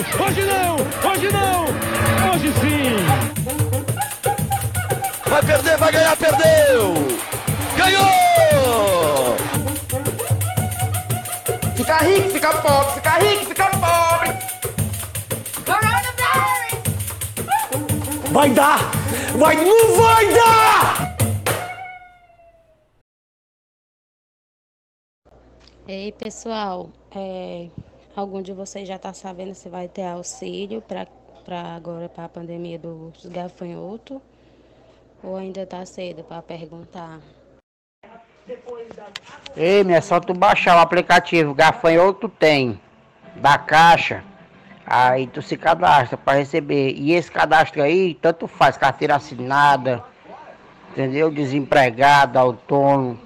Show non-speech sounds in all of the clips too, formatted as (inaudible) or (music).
Hoje não! Hoje não! Hoje sim! Vai perder, vai ganhar, perdeu! Ganhou! Fica rico, fica pobre, fica rico, fica pobre. Vai dar! Vai, não vai dar! Ei, pessoal, é, algum de vocês já está sabendo se vai ter auxílio para agora para a pandemia dos gafanhotos? Ou ainda está cedo para perguntar? Ei, minha, é só tu baixar o aplicativo Gafanhoto tem da Caixa. Aí tu se cadastra para receber. E esse cadastro aí, tanto faz carteira assinada, entendeu? Desempregado, autônomo,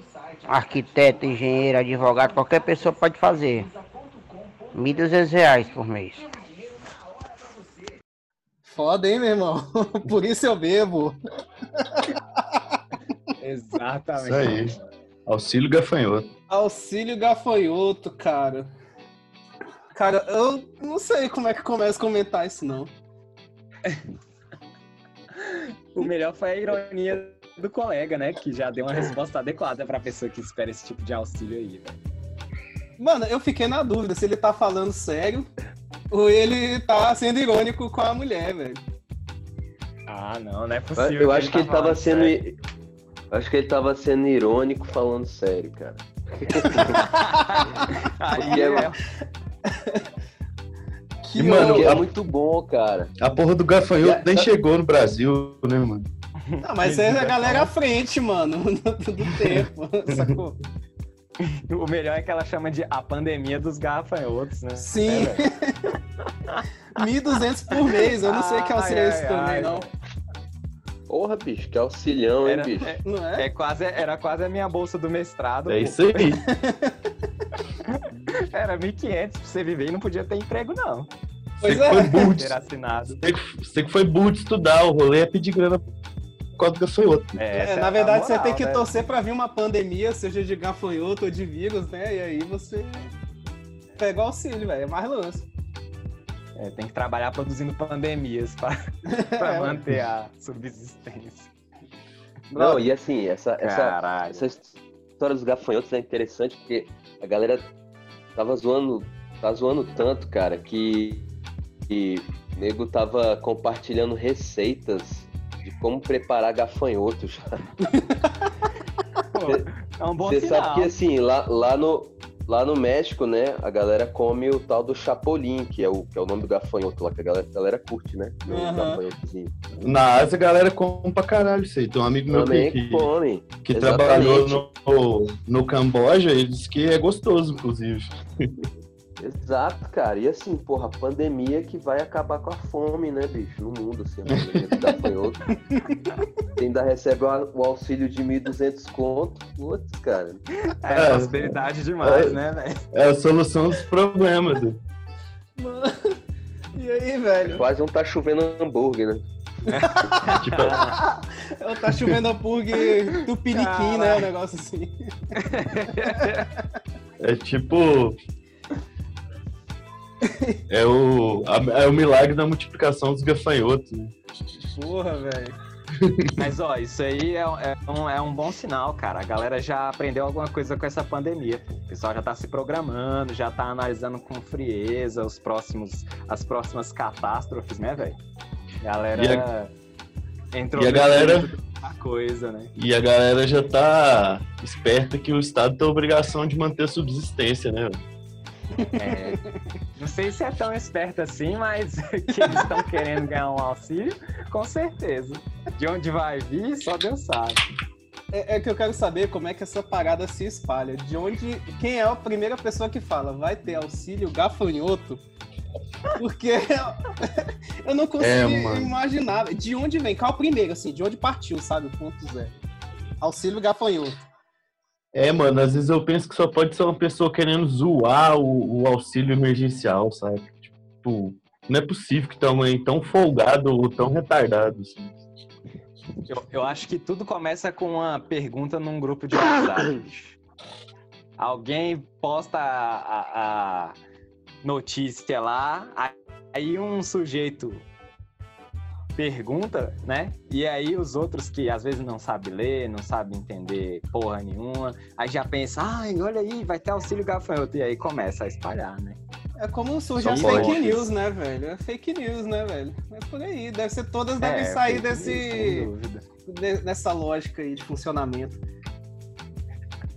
arquiteto, engenheiro, advogado, qualquer pessoa pode fazer. R$ 1.200 por mês. Foda, hein, meu irmão? (laughs) Por isso eu bebo. (laughs) Exatamente. Isso aí. Auxílio gafanhoto. Auxílio gafanhoto, cara. Cara, eu não sei como é que começa a comentar isso, não. (laughs) o melhor foi a ironia do colega, né? Que já deu uma resposta adequada pra pessoa que espera esse tipo de auxílio aí, velho. Mano, eu fiquei na dúvida se ele tá falando sério ou ele tá sendo irônico com a mulher, velho. Ah, não, não é possível. Eu acho que que ele, tá tava sendo. sério. Acho que ele tava sendo irônico falando sério, cara. (laughs) Aí é... (laughs) Que E, mano, a- é muito bom, cara. A porra do gafanhoto a- nem chegou no Brasil, né, mano? Não, mas é a galera à frente, mano, (laughs) do tempo, sacou? (laughs) O melhor é que ela chama de a pandemia dos gafanhotos, né? Sim. É, (laughs) velho. 1.200 por mês, eu não sei que auxílio é esse ai, também, ai. não. Porra, bicho, que auxilião, hein, Era- bicho? é, Não é? é quase, era quase a minha bolsa do mestrado. É pô. isso aí. (laughs) Era 1.500 pra você viver e não podia ter emprego, não. Pois Você que foi é. de, Ter assinado. você que- você que foi burro de estudar, o rolê é pedir grana causa do gafanhoto. É, É, essa na verdade, você moral, tem que né? torcer pra vir uma pandemia, seja de gafanhoto ou de vírus, né? E aí você pega o auxílio, velho. É mais lance. É, tem que trabalhar produzindo pandemias pra, (laughs) pra É. manter a subsistência. Não, e assim, essa, essa, Caralho. essa história dos gafanhotos é interessante porque a galera tava zoando, tá zoando tanto, cara, que, que o nego tava compartilhando receitas de como preparar gafanhoto já. (laughs) Pô, é um bom Você sabe que assim, lá, lá, no, lá no México, né, a galera come o tal do chapolim, que é o, que é o nome do gafanhoto lá, que a galera, a galera curte, né? Gafanhotozinho. Na Ásia, a galera come pra caralho isso aí. Tem um amigo meu Também que, que, come. que exatamente. trabalhou no, no Camboja, ele disse que é gostoso, inclusive. (laughs) Exato, cara. E assim, porra, a pandemia que vai acabar com a fome, né, bicho? No mundo, assim, a pandemia do gafanhoto. Ainda recebe o auxílio de 1.200 conto. Putz, cara. É, É. prosperidade demais, É. né, velho? É a solução dos problemas. Du. Mano, e aí, velho? Quase não tá chovendo hambúrguer, né? (laughs) Tipo, Eu tá chovendo hambúrguer tupiniquim, né? Um negócio assim. é tipo. É o, a- é o milagre da multiplicação dos gafanhotos. né? Porra, velho. Mas, ó, isso aí é, é um, é um bom sinal, cara. A galera já aprendeu alguma coisa com essa pandemia. pô. O pessoal já tá se programando, já tá analisando com frieza os próximos, as próximas catástrofes, né, velho? Galera E a- entrou e a galera- coisa, né? E a galera já tá esperta que o Estado tem a obrigação de manter a subsistência, né? É, não sei se é tão esperto assim, mas (laughs) que eles estão querendo ganhar um auxílio, com certeza. De onde vai vir, só Deus sabe. É, é que eu quero saber como é que essa parada se espalha. De onde. Quem é a primeira pessoa que fala? Vai ter auxílio gafanhoto? Porque (laughs) eu não consigo É, imaginar. De onde vem? Qual é o primeiro, assim? De onde partiu, sabe? O ponto zero. Auxílio gafanhoto. É, mano, às vezes eu penso que só pode ser uma pessoa querendo zoar o, o auxílio emergencial, sabe? Tipo, não é possível que tamanho tão folgado ou tão retardado. Assim. Eu, eu acho que tudo começa com uma pergunta num grupo de WhatsApp. (coughs) Alguém posta a, a- a notícia lá, aí um sujeito pergunta, né? E aí os outros que às vezes não sabem ler, não sabem entender porra nenhuma, aí já pensa, ai, olha aí, vai ter auxílio gafanhoto. E aí começa a espalhar, né? É como surge as fake fortes. news, né, velho? É fake news, né, velho? É por aí. Deve ser, todas devem É, sair news, desse, de- dessa lógica aí de funcionamento.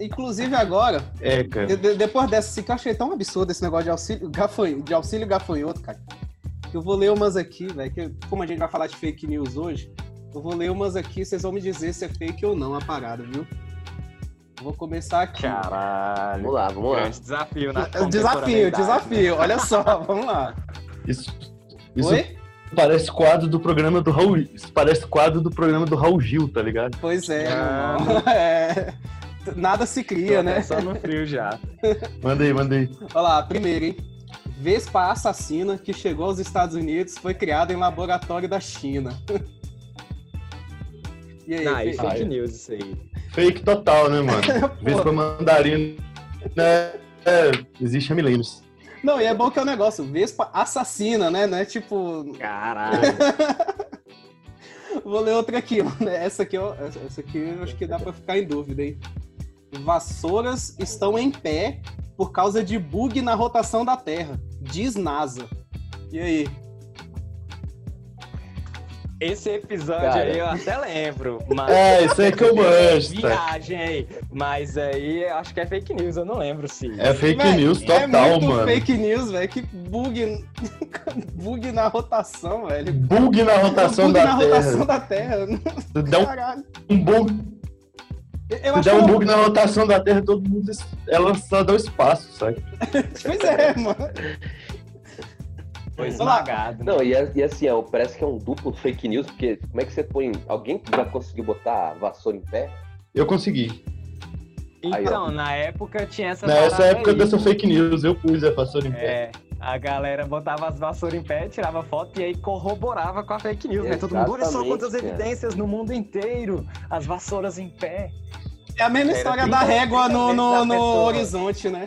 Inclusive agora, É, cara. de- de- depois dessa, assim, que eu achei tão absurdo esse negócio de auxílio, gafanho, de auxílio gafanhoto, cara. Eu vou ler umas aqui, velho. que Como a gente vai falar de fake news hoje, eu vou ler umas aqui, vocês vão me dizer se é fake ou não a parada, viu? Vou começar aqui. Caralho. Vamos lá, vamos lá. Grande desafio na É, Desafio, desafio. Olha só, (laughs) vamos lá. Isso, isso Oi? parece quadro do programa do Raul. Isso parece quadro do programa do Raul Gil, tá ligado? Pois é, Não. irmão. (laughs) É. Nada se cria, né? Só no frio já. (laughs) Manda aí. Olha lá, primeiro, hein? Vespa assassina que chegou aos Estados Unidos foi criada em laboratório da China. (laughs) E aí, Não, fe- fake é. news isso aí. Fake total, né, mano? (laughs) Vespa mandarina. Né, é, existe há milênios. Não, e é bom que é o negócio, Vespa assassina, né? Não é tipo. Caralho. (laughs) Vou ler outra aqui, ó. Essa aqui, ó. Essa essa aqui eu acho que dá pra ficar em dúvida, hein? Vassouras estão em pé por causa de bug na rotação da Terra. Diz NASA. E aí? Esse episódio Cara. aí eu até lembro. (laughs) Mas... É, isso aí que eu manjo, tá? Viagem aí. Mas aí acho que é fake news, eu não lembro se. É fake Véi, news é total, muito mano. fake news, velho. Que bug. (laughs) bug na rotação, velho. Bug na rotação bug da na Terra. rotação da Terra. Dá um, Caralho. um bug, Eu se der um bug na rotação da Terra, todo mundo. Ela só dá o espaço, sabe? (laughs) Pois é, mano. Foi esmagado. Não, e, é- e assim, ó, parece que é um duplo fake news, porque como é que você põe. Alguém já conseguiu botar a vassoura em pé? Eu consegui. Então, Aí, na época tinha essa. Nessa época aí. dessa fake news, eu pus a vassoura em pé. A galera botava as vassouras em pé, tirava foto e aí corroborava com a fake news, né? Todo mundo, olha só Exatamente, quantas cara. evidências no mundo inteiro, as vassouras em pé. É a mesma Era história 30 da régua no, no, no horizonte, né?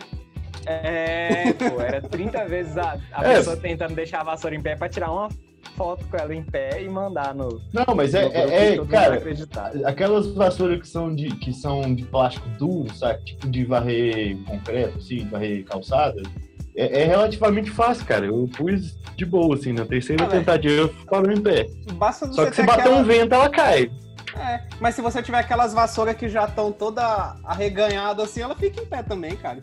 É, pô, era 30 vezes a, a É. pessoa tentando deixar a vassoura em pé pra tirar uma foto com ela em pé e mandar no. Não, mas é, é, é, cara, acreditar. aquelas vassouras que são de, que são de plástico duro, sabe? Tipo de varrer concreto, assim, varrer calçada. É, é relativamente fácil, cara. Eu pus de boa, assim, na terceira Ah, velho. tentativa parou em pé. Basta Só que se ter bater aquela... um vento, ela cai. É, mas se você tiver aquelas vassouras que já estão toda arreganhadas assim, ela fica em pé também, cara.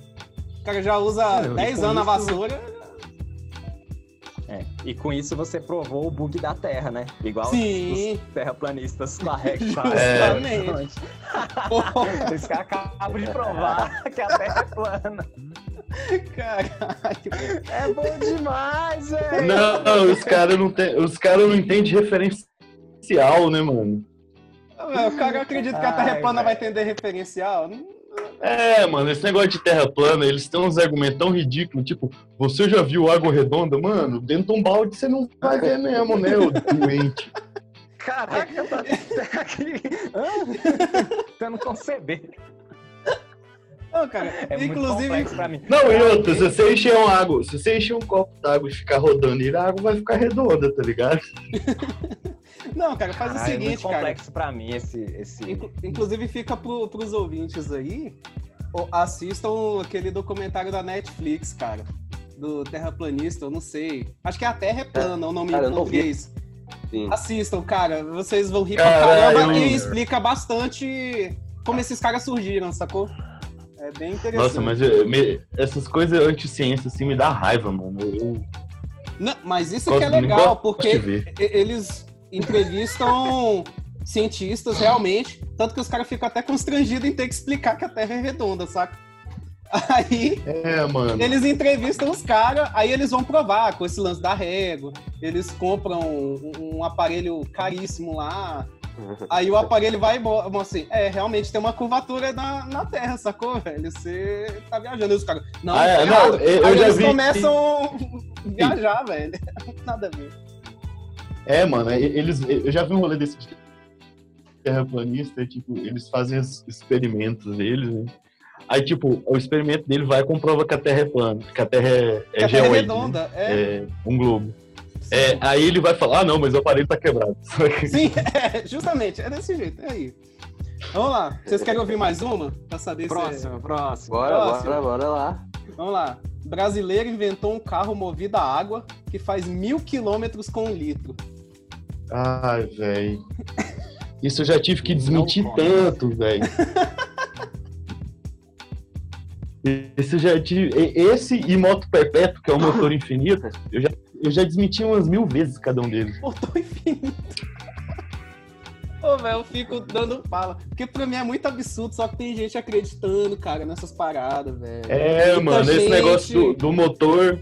O cara já usa É, e 10 com anos a isso- vassoura. É, E com isso você provou o bug da Terra, né? Igual Sim. os terraplanistas com a (laughs) régua. Justamente. Eles que acabam de provar (laughs) que a Terra é plana. Caralho. É bom demais, velho. Não, os caras não, tem- os cara não entendem referencial, né, mano? O cara acredita que a Terra plana vai entender referencial? É, mano, esse negócio de terra plana, eles têm uns argumentos tão ridículos, tipo, você já viu água redonda? Mano, dentro de um balde você não vai ver mesmo, né, ô doente. Caraca, tá tá aqui. Tentando conceber. Não, cara. É muito inclusive, complexo pra mim. Não, e outra, se você encher uma água, se você encher um copo d'água e ficar rodando ele, a água vai ficar redonda, tá ligado? (laughs) não, cara, faz o Caralho, é muito seguinte, cara. complexo pra mim esse. esse... Inclu- Inclusive fica pro, pros ouvintes aí, assistam aquele documentário da Netflix, cara. Do terraplanista, eu não sei. Acho que é a Terra é plana, o nome Cara, eu em português. Sim. Assistam, cara. Vocês vão rir pra Caralho. caramba e explica bastante como esses caras surgiram, sacou? É bem interessante. Nossa, mas eu- me- essas coisas anti-ciência assim me dá raiva, mano. Eu Não, mas isso gosto, que é legal, porque eles entrevistam (laughs) cientistas realmente, tanto que os caras ficam até constrangidos em ter que explicar que a Terra é redonda, saca? (laughs) Aí É, mano. eles entrevistam os caras, aí eles vão provar com esse lance da régua, eles compram um, um aparelho caríssimo lá, aí o aparelho vai e mostra assim, é, realmente tem uma curvatura na, na Terra, sacou, velho? Você tá viajando. Os caras, não, Ah, é, tá não, eu- eu eles vi- começam a viajar, velho. (laughs) Nada a ver. É, mano, e- eles, eu já vi um rolê desse de terraplanista, tipo, eles fazem os experimentos deles, né? Aí, tipo, o experimento dele vai e comprova que a Terra é plana, que a Terra é, é Que a Terra é né? redonda, é. é um globo. É, aí ele vai falar, ah não, mas o aparelho tá quebrado. (laughs) Sim, é, justamente, é desse jeito, é aí. Vamos lá, vocês querem ouvir mais uma? Pra saber se... Próximo, próximo. Bora, Próximo. bora, bora lá. Vamos lá. Brasileiro inventou um carro movido a água que faz mil quilômetros com um litro. Ai, velho. Isso eu já tive que desmentir Não tanto, velho. (laughs) Esse já tive. e- Esse e moto perpétuo, que é o motor infinito, eu já, eu já desmenti umas mil vezes cada um deles. Motor infinito. (laughs) Ô, velho, eu fico dando fala. Porque pra mim é muito absurdo, só que tem gente acreditando, cara, nessas paradas, velho. É, Muita mano, esse gente- negócio do, do motor,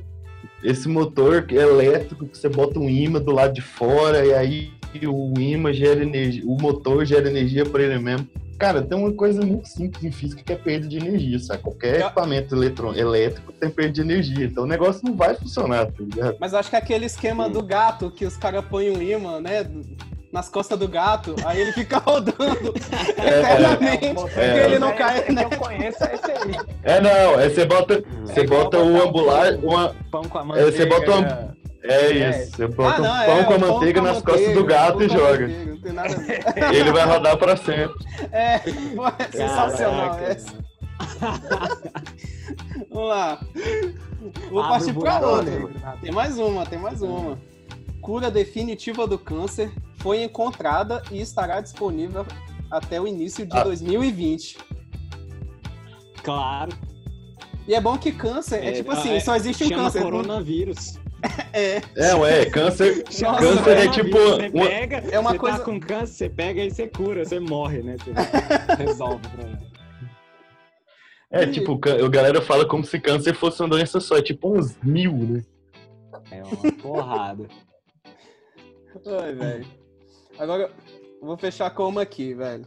esse motor que é elétrico, que você bota um imã do lado de fora e aí o imã gera energia, o motor gera energia para ele mesmo. Cara, tem uma coisa muito simples em física que é perda de energia, sabe? Qualquer Eu- equipamento eletrô- elétrico tem perda de energia, então o negócio não vai funcionar, tá ligado? Mas acho que é aquele esquema do gato, que os caras põem um imã, né? Nas costas do gato, aí ele fica (laughs) rodando eternamente, porque é. ele não cai, né? Eu conheço esse aí. É, não, é você bota, você É bota o ambular, pão- uma, Pão com a É, manteiga. você bota uma- né? É isso, você bota Ah, um não, pão é, com a manteiga nas costas do manteiga, gato e joga. manteiga, Não tem nada a ver. (laughs) Ele vai rodar pra sempre. É, pô, é sensacional essa. (laughs) Vamos lá. Vou Abre partir pra outra. Tem mais uma, tem mais uma. Cura definitiva do câncer foi encontrada e estará disponível até o início de Ah. 2020. Claro. E é bom que câncer é, É, tipo assim, é, só existe um Chama câncer. coronavírus. É, É, ué, (laughs) câncer, Nossa, câncer é Coronavírus, tipo Você uma- pega, É uma você coisa- tá com câncer, você pega e você cura, você morre, né? Você (laughs) resolve o problema. É, tipo, cã- a galera fala como se câncer fosse uma doença só, é tipo uns mil, né? É uma porrada. Ai, velho. Agora, eu vou fechar com uma aqui, velho.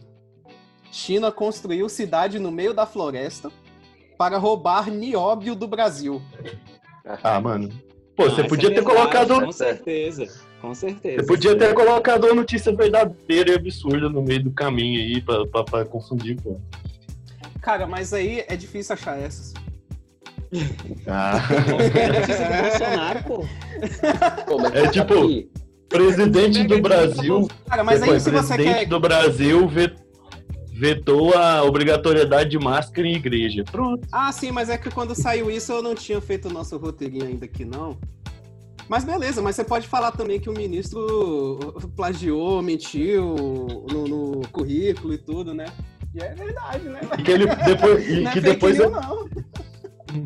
China construiu cidade no meio da floresta para roubar nióbio do Brasil. Ah, mano. Pô, Não, você podia é ter verdade, colocado. Com certeza. Com certeza. Você podia ter colocado uma notícia verdadeira e absurda no meio do caminho aí pra, pra, pra confundir, pô. Cara, mas aí é difícil achar essas. Ah. (laughs) É tipo- Presidente do Brasil. Cara, mas aí se você presidente quer. do Brasil ve- vetou a obrigatoriedade de máscara em igreja. Pronto. Ah, sim, mas é que quando saiu isso eu não tinha feito o nosso roteirinho ainda aqui, não. Mas beleza, mas você pode falar também que o ministro plagiou, mentiu no, no currículo e tudo, né? E é verdade, né? E que, ele, depois, e Não é que depois, news, não.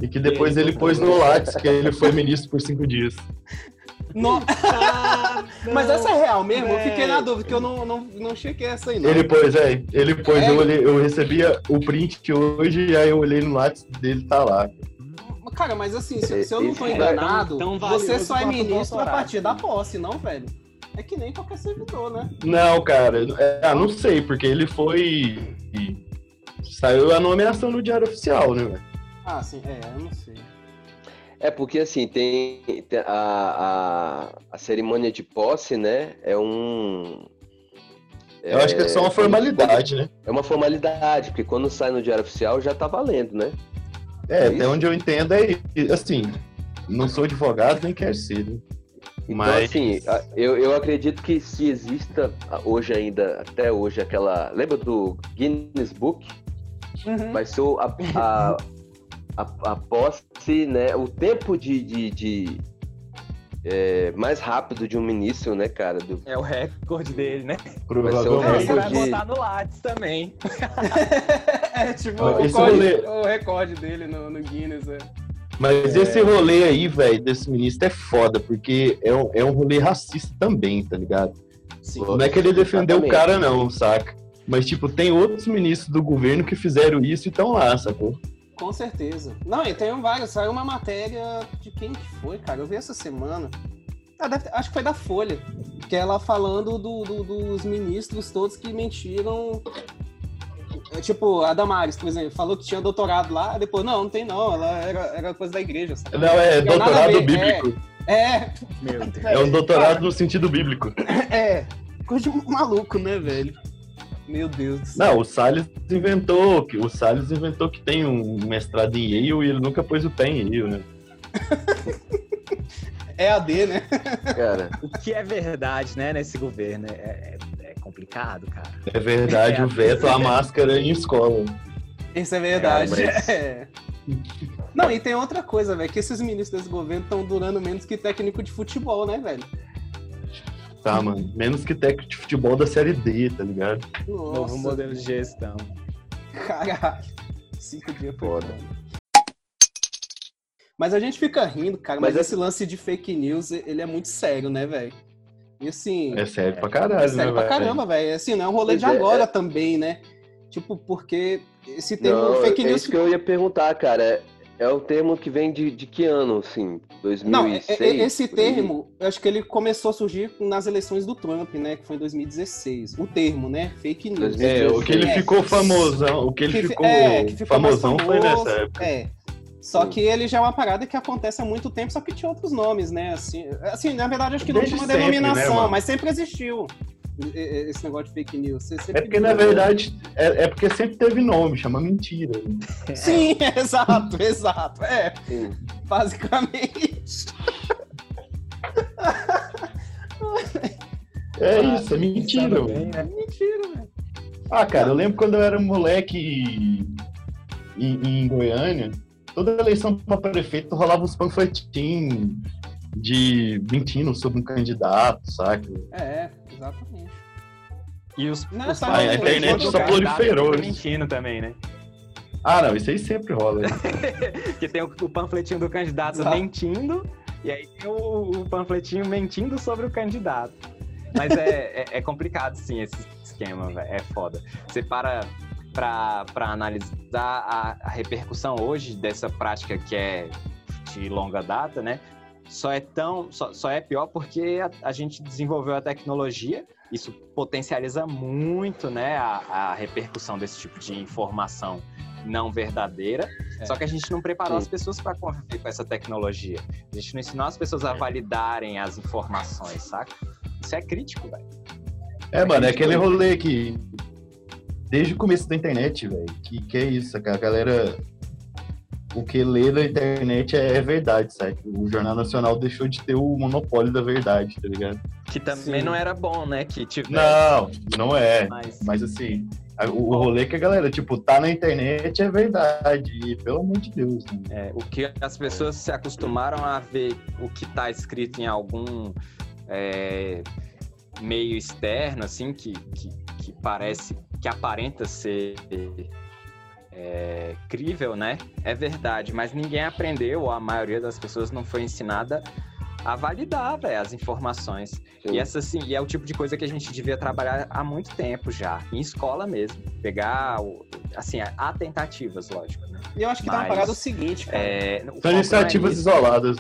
e que depois ele pôs no Lattes que ele foi ministro por cinco dias. No- (laughs) Ah, Mas essa é real mesmo? Eu fiquei na dúvida, porque eu não, não, não chequei essa aí, não. Ele pôs, é, ele pôs, É? eu, olhei, eu recebia o print hoje e aí eu olhei no Lattes dele, tá lá. Cara, mas assim, se, se eu não tô Esse enganado, tão você só é ministro a partir da posse, não, velho? É que nem qualquer servidor, né? Não, cara, é, ah, não sei, porque ele foi. Saiu a nomeação no Diário Oficial, né, velho? Ah, sim, é, eu não sei. É porque assim, tem, tem a, a, a cerimônia de posse, né? É um. Eu acho que é só uma formalidade, né? É uma formalidade, porque quando sai no Diário Oficial já tá valendo, né? É, É até isso? onde eu entendo é assim, não sou advogado nem quero ser, né? Então, Mas- assim, eu, eu acredito que se exista hoje ainda, até hoje, aquela. Lembra do Guinness Book? Uhum. Vai ser a, a, a, a posse, né? O tempo de. de, de, é, mais rápido de um ministro, né, cara? Do, É o recorde dele, né? Vai ser o Provavelmente. Você vai recorde. botar no Lattes também. (laughs) É tipo Ah, o, esse código- rolê- o recorde dele no, no Guinness. É. Mas esse rolê aí, velho, desse ministro é foda, porque é um, é um rolê racista também, tá ligado? Sim. Não é que ele defendeu o cara, não, saca? Mas, tipo, tem outros ministros do governo que fizeram isso e estão lá, sacou? Com certeza. Não, e tem vários. Saiu uma matéria de quem que foi, cara? Eu vi essa semana. Ah, deve ter- acho que foi da Folha. Que é ela falando do- do- dos ministros todos que mentiram. É, tipo, a Damares, por exemplo, falou que tinha doutorado lá, depois, não, não tem não, ela era, era coisa da igreja. sabe? Não, é a doutorado bíblico. É, Meu (laughs) Deus. É um doutorado no sentido bíblico. é. Coisa de maluco, né, velho? Meu Deus do céu. Não, o Salles inventou, que o Salles inventou que tem um mestrado em Yale e ele nunca pôs o pé em Yale, né? (laughs) EAD, né? Cara, O que é verdade, né, nesse governo? É, é- é complicado, cara. É verdade, o (laughs) veto à máscara em escola. Isso é verdade. Cara, mas- É. Não, e tem outra coisa, velho, que esses ministros desse governo estão durando menos que técnico de futebol, né, velho? Tá, mano. Menos que técnico de futebol da série D, tá ligado? Nossa, Novo modelo de gestão. Caralho. Cinco dias foi Foda. Mas a gente fica rindo, cara, mas, Mas esse lance de fake news, ele é muito sério, né, velho? E assim, É sério pra caralho, é sério né, pra velho? caramba, velho. Assim, não é um rolê Pois de é, agora é. também, né? Tipo, porque esse termo não, fake é news isso que eu ia perguntar, cara. É, o termo que vem de, de que ano, assim? 2006? Não, é- é- esse termo, eu acho que ele começou a surgir nas eleições do Trump, né? Que foi em 2016. O termo, né? Fake news. É, o que ele É. ficou famosão, o que ele Que fi- ficou, é, que ficou famosão foi famoso, nessa época. É. Só que ele já é uma parada que acontece há muito tempo, só que tinha outros nomes, né? Assim, assim na verdade, acho que não Desde tinha uma sempre, denominação, né, mas sempre existiu esse negócio de fake news. Você É porque, na viu. verdade, é, é porque sempre teve nome, chama mentira. (laughs) Sim, (laughs) exato, exato. É, Sim. basicamente. É isso, é mentira. Pensando mano. bem, né? Mentira, velho. Ah, cara, eu lembro quando eu era moleque em, em Goiânia, toda eleição pra prefeito rolava uns panfletinhos de mentindo sobre um candidato, saca? É, exatamente. E os, Não, os só a internet só proliferou ficam isso. mentindo também, né? Ah, não, isso aí sempre rola. né? (laughs) Que tem o, o panfletinho do candidato Exato. mentindo, e aí tem o, o panfletinho mentindo sobre o candidato. Mas é, é, é complicado, sim, esse esquema, velho. É foda. Você para pra, pra analisar a, a repercussão hoje dessa prática que é de longa data, né? Só é tão. Só, só é pior porque a, a gente desenvolveu a tecnologia, isso potencializa muito, né, a, a repercussão desse tipo de informação não verdadeira. É. Só que a gente não preparou Sim. as pessoas para conviver com essa tecnologia. A gente não ensinou as pessoas a validarem as informações, saca? Isso é crítico, velho. É, mano, é aquele rolê que. Desde o começo da internet, velho. Que, que é isso, cara. A galera. O que lê da internet é, é verdade, sabe? O Jornal Nacional deixou de ter o monopólio da verdade, tá ligado? Que também Sim. não era bom, né? Que tivesse. Não, não é. Mas, Mas assim, a- o o rolê que a galera, tipo, tá na internet é verdade. E, pelo amor de Deus, né? é, o que as pessoas se acostumaram a ver o que tá escrito em algum é, meio externo, assim, que, que, que parece, que aparenta ser é, crível, né? É verdade, mas ninguém aprendeu, ou a maioria das pessoas não foi ensinada a validar, velho, as informações. E essa assim, e é o tipo de coisa que a gente devia trabalhar há muito tempo já, em escola mesmo. Pegar, assim, há tentativas, lógico, né? E eu acho que tá uma Mas, parada o seguinte, cara. É, São é iniciativas nisso. isoladas.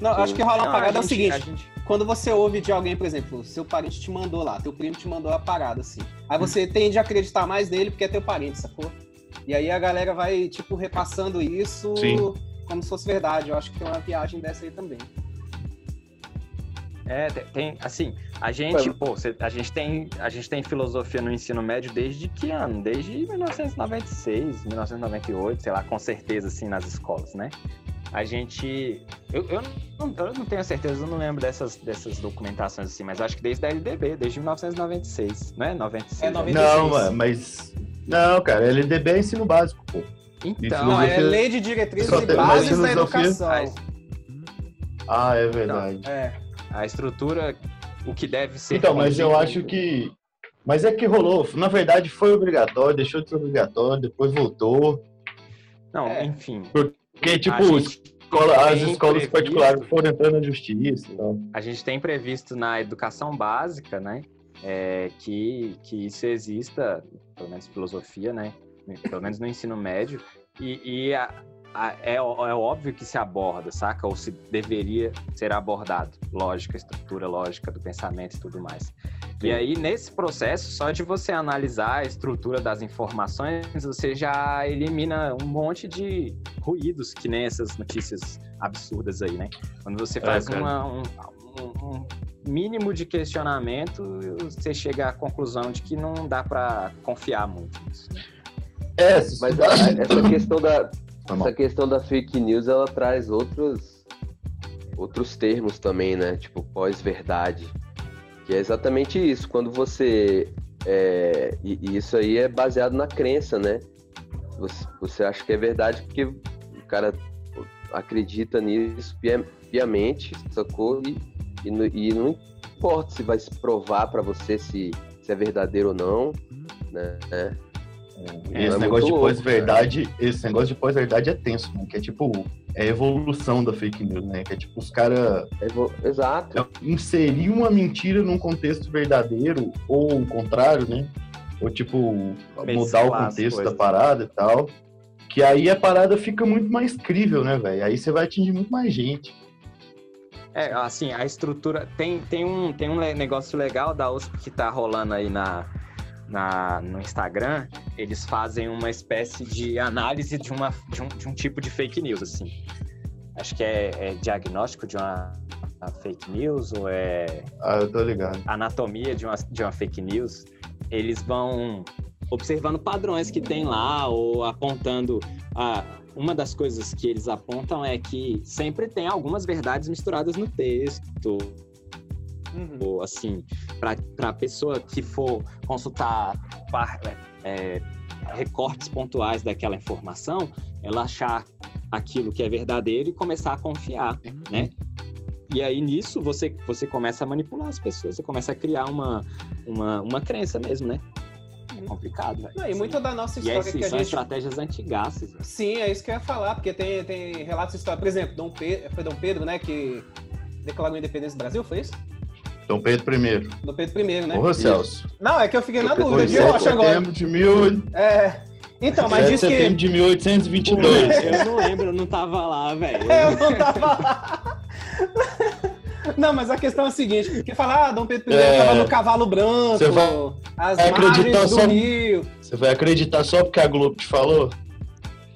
Não, eu acho que rola uma parada é o seguinte. gente- Quando você ouve de alguém, por exemplo, seu parente te mandou lá, teu primo te mandou a parada, assim. Aí você tende a acreditar mais nele porque é teu parente, sacou? E aí a galera vai, tipo, repassando isso Sim. como se fosse verdade. Eu acho que tem uma viagem dessa aí também. É, tem, assim, a gente, pô, cê- a gente tem, a gente tem filosofia no ensino médio desde que ano? Desde 1996, 1998, sei lá, com certeza, assim, nas escolas, né? A gente, eu, eu, não, eu não tenho certeza, eu não lembro dessas, dessas documentações, assim, mas acho que desde a LDB, desde 1996, não é? 96. É, né? 96. Não, mas. Não, cara, LDB é ensino básico, pô. Então, é lei de diretrizes e bases da educação. Ah, é verdade. É. a estrutura, o que deve ser... Então, mas eu acho que. Mas é que rolou. Na verdade, foi obrigatório, deixou de ser obrigatório, depois voltou. Não, É. enfim, Porque, tipo, escola- as escolas previsto- particulares foram entrando na justiça e tal. a gente tem previsto na educação básica, né, é, que, que isso exista, pelo menos filosofia, né, pelo menos no ensino médio, e, e a- a- é, é óbvio que se aborda, saca? Ou se deveria ser abordado, lógica, estrutura lógica do pensamento e tudo mais. E aí, nesse processo, só de você analisar a estrutura das informações, você já elimina um monte de ruídos, que nem essas notícias absurdas aí, né? Quando você faz cara. uma- um, um- mínimo de questionamento, você chega à conclusão de que não dá para confiar muito nisso. né? É, Mas a- essa questão da, essa questão da fake news, ela traz outros, outros termos também, né? Tipo pós-verdade. Que é exatamente isso. Quando você. É, e, e isso aí é baseado na crença, né? Você, você acha que é verdade porque o cara acredita nisso pia- piamente, sacou? E, e, não- e não importa se vai se provar pra você se, se é verdadeiro ou não, né? E esse É negócio muito de louco, pós-verdade, esse negócio de pós-verdade é tenso, né? Que é tipo, é a evolução da fake news, né? Que é tipo os caras Exato. inserir uma mentira num contexto verdadeiro, ou o contrário, né? Ou tipo, mudar o Mesclar contexto da parada e tal. Que aí a parada fica muito mais crível, né, velho? Aí você vai atingir muito mais gente. É, assim, a estrutura. Tem, tem, um, tem um negócio legal da USP que tá rolando aí na, na, no Instagram. Eles fazem uma espécie de análise de, uma, de, um, de um tipo de fake news, assim. Acho que é, é diagnóstico de uma, uma fake news ou é Ah, eu tô ligado. anatomia de uma, de uma fake news. Eles vão observando padrões que tem lá ou apontando. A, uma das coisas que eles apontam é que sempre tem algumas verdades misturadas no texto. Ou assim, para a pessoa que for consultar par- é, recortes pontuais daquela informação, ela achar aquilo que é verdadeiro e começar a confiar, né? E aí nisso você, você começa a manipular as pessoas, você começa a criar uma, uma, uma crença mesmo, né? É complicado, velho. Não, e muita da nossa E história assim, que a são gente. estratégias antigaças. velho. Sim, é isso que eu ia falar, porque tem, tem relatos históricos. Por exemplo, Dom Pedro, foi Dom Pedro, né, que declarou a independência do Brasil, foi isso? Dom Pedro I. Dom Pedro I, né? Porra, Celso. Não, é que eu fiquei na dúvida, rocha agora. setembro de mil... É. Então, mas 7 de diz que. setembro de 1822. Eu não lembro, eu não tava lá, velho. (laughs) Eu não tava lá. Não, mas a questão é a seguinte, porque falar, ah, Dom Pedro I É. tava no cavalo branco, Você vai as acreditar margens do só- rio. Você vai acreditar só porque a Globo te falou?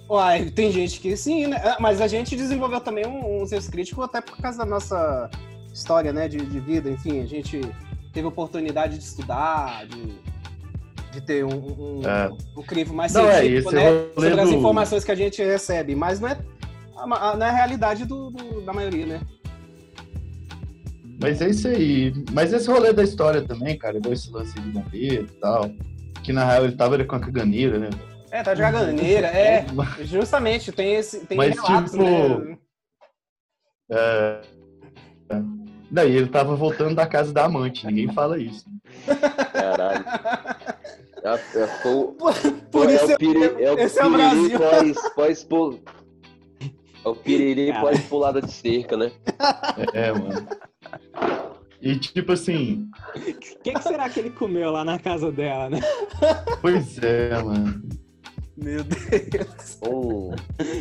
Uai, tem gente que sim, né? Ah, Mas a gente desenvolveu também um, um senso crítico até por causa da nossa história, né, de, de vida, enfim, a gente teve oportunidade de estudar, de, de ter um, um, É. um crivo mais Não, é, científico, esse né, sobre as informações que a gente recebe, mas não é, não é a realidade do, do- da maioria, né? Mas é isso aí. Mas esse rolê da história também, cara, igual esse lance de Dom Pedro e tal. Que na real ele tava ali com a caganeira, né? É, tá de caganeira, é, (laughs) justamente, tem esse, tem Mas, relatos, tipo, né? É... é. Daí ele tava voltando da casa da amante, ninguém fala isso. Caralho. É, é, Por é isso o piri, é o esse é o Brasil. pós, pós pul- (laughs) É o piriri pós pulada de cerca, né? É, mano. E tipo assim, O que, que será que ele comeu lá na casa dela, né? pois é, mano. Meu Deus. Um,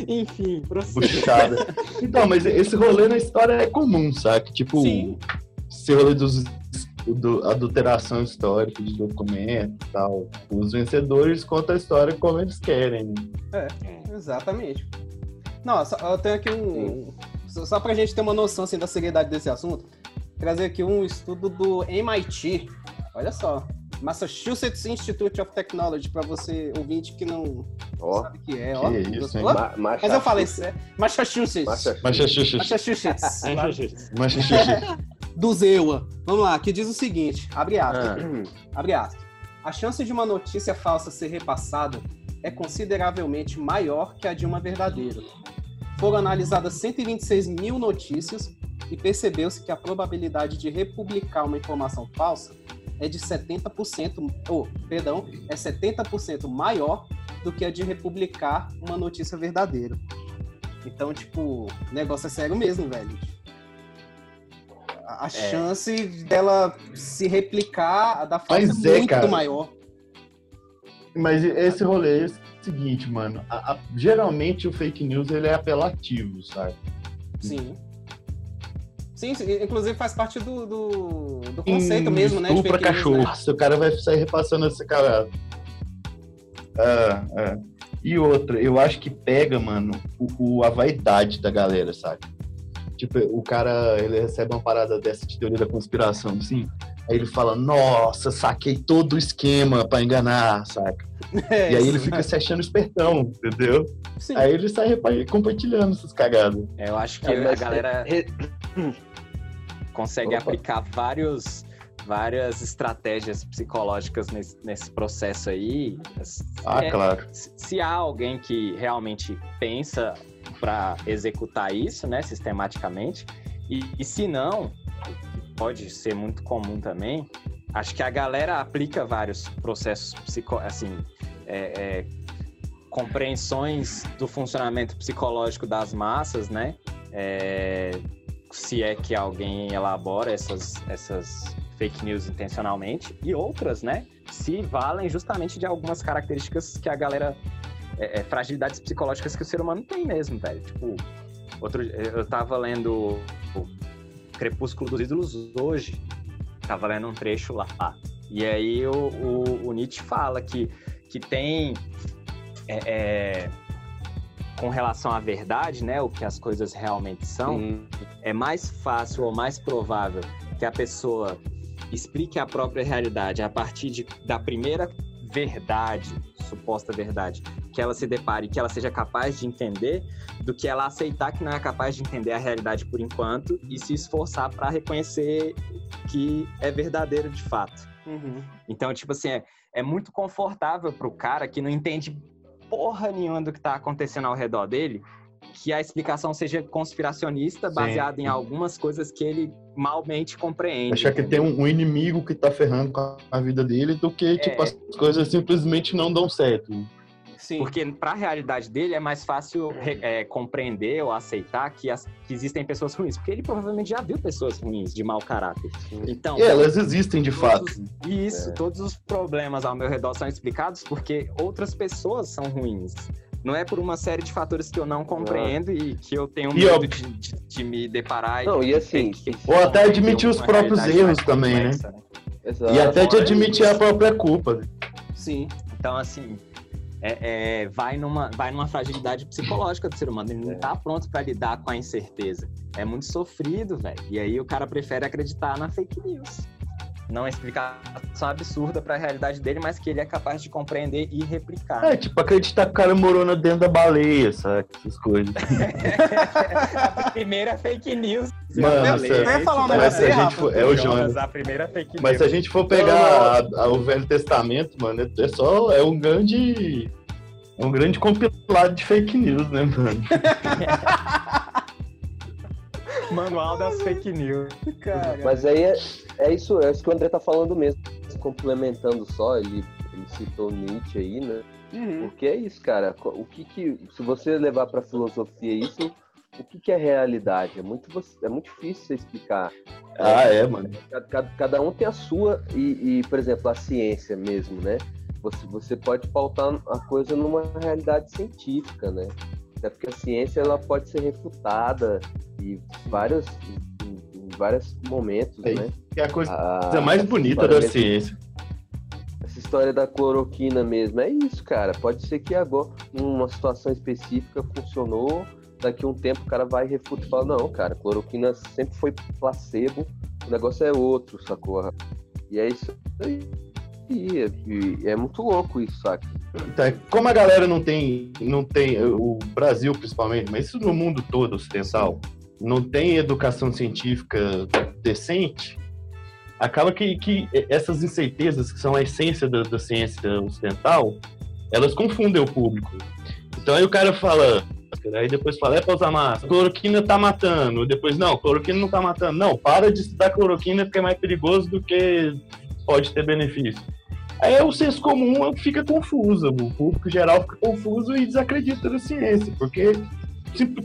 Enfim, prossiga. Puxada. Então, mas esse rolê na história é comum, sabe? Tipo, Sim. esse rolê dos do, adulteração histórica de documento e tal. Os vencedores contam a história como eles querem. né? É, exatamente. Nossa, eu tenho aqui um. Só só pra gente ter uma noção assim, da seriedade desse assunto, trazer aqui um estudo do MIT. Olha só. Massachusetts Institute of Technology, pra você ouvinte que não ó. sabe o que é, ó. Que isso, hein? Ó, Ma- Mas eu falei, é Massachusetts. Massachusetts. Massachusetts. Massachusetts. Massachusetts. (laughs) do Zewa. Vamos lá, que diz o seguinte, abre aspas. Ah, Abre aspas. A chance de uma notícia falsa ser repassada é consideravelmente maior que a de uma verdadeira. Foram analisadas 126 mil notícias e percebeu-se que a probabilidade de republicar uma informação falsa é de 70%, ou, perdão, é 70% maior do que a de republicar uma notícia verdadeira. Então, tipo, o negócio é sério mesmo, velho. A a chance dela se replicar da falsa Mas é é, muito cara. maior. Mas esse rolê é o seguinte, mano. a- a- geralmente o fake news ele é apelativo, sabe? Sim. Sim, sim, inclusive faz parte do, do, do conceito Hum, mesmo, né? Estupra news, cachorro. né? Se o cara vai sair repassando essa cara. É, é. E outra, eu acho que pega, mano, o, o- a vaidade da galera, sabe? Tipo, o cara, ele recebe uma parada dessa de teoria da conspiração, assim. Aí ele fala, nossa, saquei todo o esquema pra enganar, saca? (laughs) É, e aí ele fica se achando espertão, entendeu? Sim. Aí ele sai compartilhando essas cagadas. Eu acho que É, a galera. re- (clears throat) consegue Opa. aplicar vários, várias estratégias psicológicas nesse, nesse processo aí. Ah, É, claro. se se há alguém que realmente pensa para executar isso, né, sistematicamente, e, e se não, pode ser muito comum também, acho que a galera aplica vários processos psico, assim, é, é, compreensões do funcionamento psicológico das massas, né? É, se é que alguém elabora essas, essas fake news intencionalmente, e outras, né? Se valem justamente de algumas características que a galera. É, é, fragilidades psicológicas que o ser humano tem mesmo, velho. Tipo, outro, eu tava lendo Crepúsculo dos Ídolos hoje, tava lendo um trecho lá. E aí o, o, o Nietzsche fala que, que tem. é, é, com relação à verdade, né? O que as coisas realmente são é mais fácil ou mais provável que a pessoa explique a própria realidade a partir de, da primeira verdade, suposta verdade, que ela se depare, que ela seja capaz de entender, do que ela aceitar que não é capaz de entender a realidade por enquanto e se esforçar para reconhecer que é verdadeiro de fato. Uhum. Então, tipo assim, é, é muito confortável pro cara que não entende porra nenhuma do que tá acontecendo ao redor dele, que a explicação seja conspiracionista, Sim. baseada em algumas coisas que ele malmente compreende. Achar que tem entendeu? um, um inimigo que tá ferrando com a vida dele do que, tipo, É. as coisas simplesmente não dão certo. Sim. Porque para a realidade dele é mais fácil é, compreender ou aceitar que, as- que existem pessoas ruins, porque ele provavelmente já viu pessoas ruins, de mau caráter. Então, E elas existem de fato. isso, É. todos os problemas ao meu redor são explicados porque outras pessoas são ruins. Não é por uma série de fatores que eu não compreendo e que eu tenho E medo óbvio. de, de- de me deparar Não, de e assim, que Ou até admitir os próprios erros também, né? Exato. E até de fora admitir a própria culpa. Sim. Então, assim, é, é, vai, numa, vai numa fragilidade psicológica do ser humano. Ele não É. tá pronto para lidar com a incerteza. É muito sofrido, velho. E aí o cara prefere acreditar na fake news. Não é explicação absurda para a realidade dele, mas que ele é capaz de compreender e replicar. É, tipo, acreditar que o cara morou na- dentro da baleia, sabe? Essas coisas. (laughs) a primeira fake news. Mano, eu ia falar um mas negócio se a gente for- é o Jonas. A primeira fake news. Mas se a gente for pegar a- a- o Velho Testamento, mano, é só. É um grande. É um grande compilado de fake news, né, mano? (laughs) Manual das fake news. Cara. Mas aí é, é isso, é isso que o André tá falando mesmo. Complementando só, ele, ele citou Nietzsche aí, né? Uhum. Porque é isso, cara. O que que, se você levar pra filosofia isso, o que que é realidade? É muito, é muito difícil você explicar. Ah, é, mano. Cada, cada- cada um tem a sua e, e, por exemplo, a ciência mesmo, né? Você, você pode pautar a coisa numa realidade científica, né? Até porque a ciência ela pode ser refutada e vários, em, em vários momentos, É né? É a coisa A- mais bonita da ciência. essa história da cloroquina mesmo. É isso, cara. Pode ser que agora, numa situação específica, funcionou. Daqui a um tempo o cara vai refutar e fala, não, cara, cloroquina sempre foi placebo, o negócio é outro, sacou? E é isso aí. E, e é muito louco isso, saca? Tá, como a galera não tem, não tem, o Brasil principalmente, mas isso no mundo todo ocidental, não tem educação científica decente, acaba que, que essas incertezas, que são a essência da, da ciência ocidental, elas confundem o público. Então aí o cara fala, aí depois fala, é pra usar máscara, cloroquina tá matando, depois, não, cloroquina não tá matando. Não, para de estudar cloroquina porque é mais perigoso do que pode ter benefício. Aí o senso comum fica confuso, o público geral fica confuso e desacredita da ciência, porque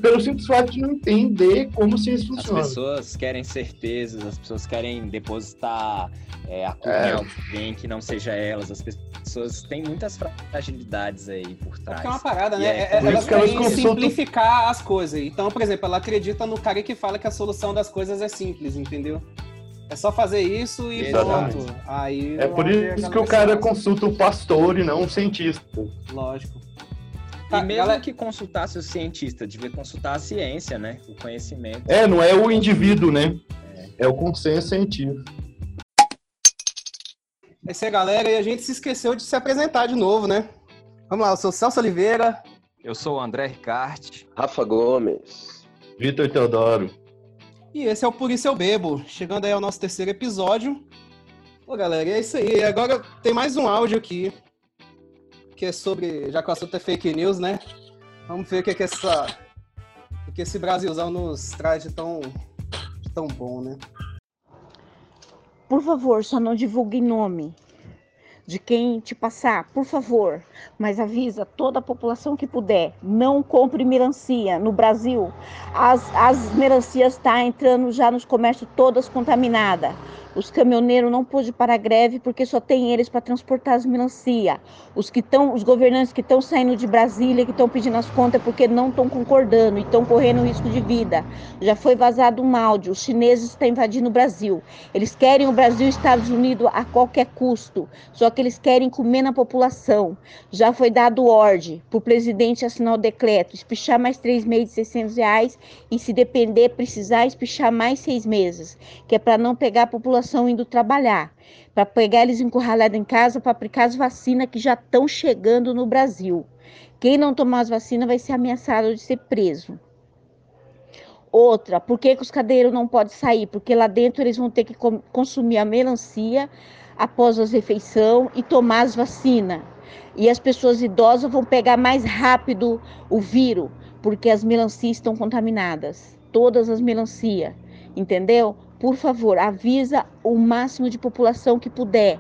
pelo simples fato de não entender como a ciência As funciona. pessoas querem certezas, as pessoas querem depositar é, a culpa É. em alguém que não seja elas. As pessoas têm muitas fragilidades aí por trás. Porque é uma parada, E né? é É- elas querem consultam- simplificar as coisas. Então, por exemplo, ela acredita no cara que fala que a solução das coisas é simples, entendeu? É só fazer isso e Exatamente. pronto. Aí É por a isso que o cara consulta o pastor e não um cientista. Lógico. E Tá, mesmo galera- que consultasse o cientista, devia consultar a ciência, né? O conhecimento. É, não é o indivíduo, né? É o consenso científico. É isso aí, galera. E a gente se esqueceu de se apresentar de novo, né? Vamos lá, eu sou Celso Oliveira. Eu sou o André Ricarte. Rafa Gomes. Vitor Teodoro. E esse é o Por Isso Eu Bebo, chegando aí ao nosso terceiro episódio. Ô galera, é isso aí. Agora tem mais um áudio aqui, que é sobre, já que o assunto é fake news, né? Vamos ver o que, é que essa. O que esse Brasilzão nos traz de tão, de tão bom, né? Por favor, só não divulgue nome de quem te passar, por favor. Mas avisa toda a população que puder, não compre melancia no Brasil. As, as melancias estão tá entrando já nos comércios todas contaminadas. Os caminhoneiros não pôde para a greve porque só tem eles para transportar as melancia. Os que estão, os governantes que estão saindo de Brasília, que estão pedindo as contas porque não estão concordando e estão correndo risco de vida. Já foi vazado um áudio. Os chineses estão invadindo o Brasil. Eles querem o Brasil e Estados Unidos a qualquer custo. Só que eles querem comer na população. Já foi dado ordem para o presidente assinar o decreto, espichar mais três meses de 600 reais e se depender, precisar espichar mais seis meses, que é para não pegar a população população indo trabalhar, para pegar eles encurralados em casa para aplicar as vacinas que já estão chegando no Brasil. Quem não tomar as vacinas vai ser ameaçado de ser preso. Outra, por que, que os cadeiros não podem sair? Porque lá dentro eles vão ter que consumir a melancia após as refeições e tomar as vacinas. E as pessoas idosas vão pegar mais rápido o vírus, porque as melancias estão contaminadas. Todas as melancias, entendeu? Por favor, avisa o máximo de população que puder,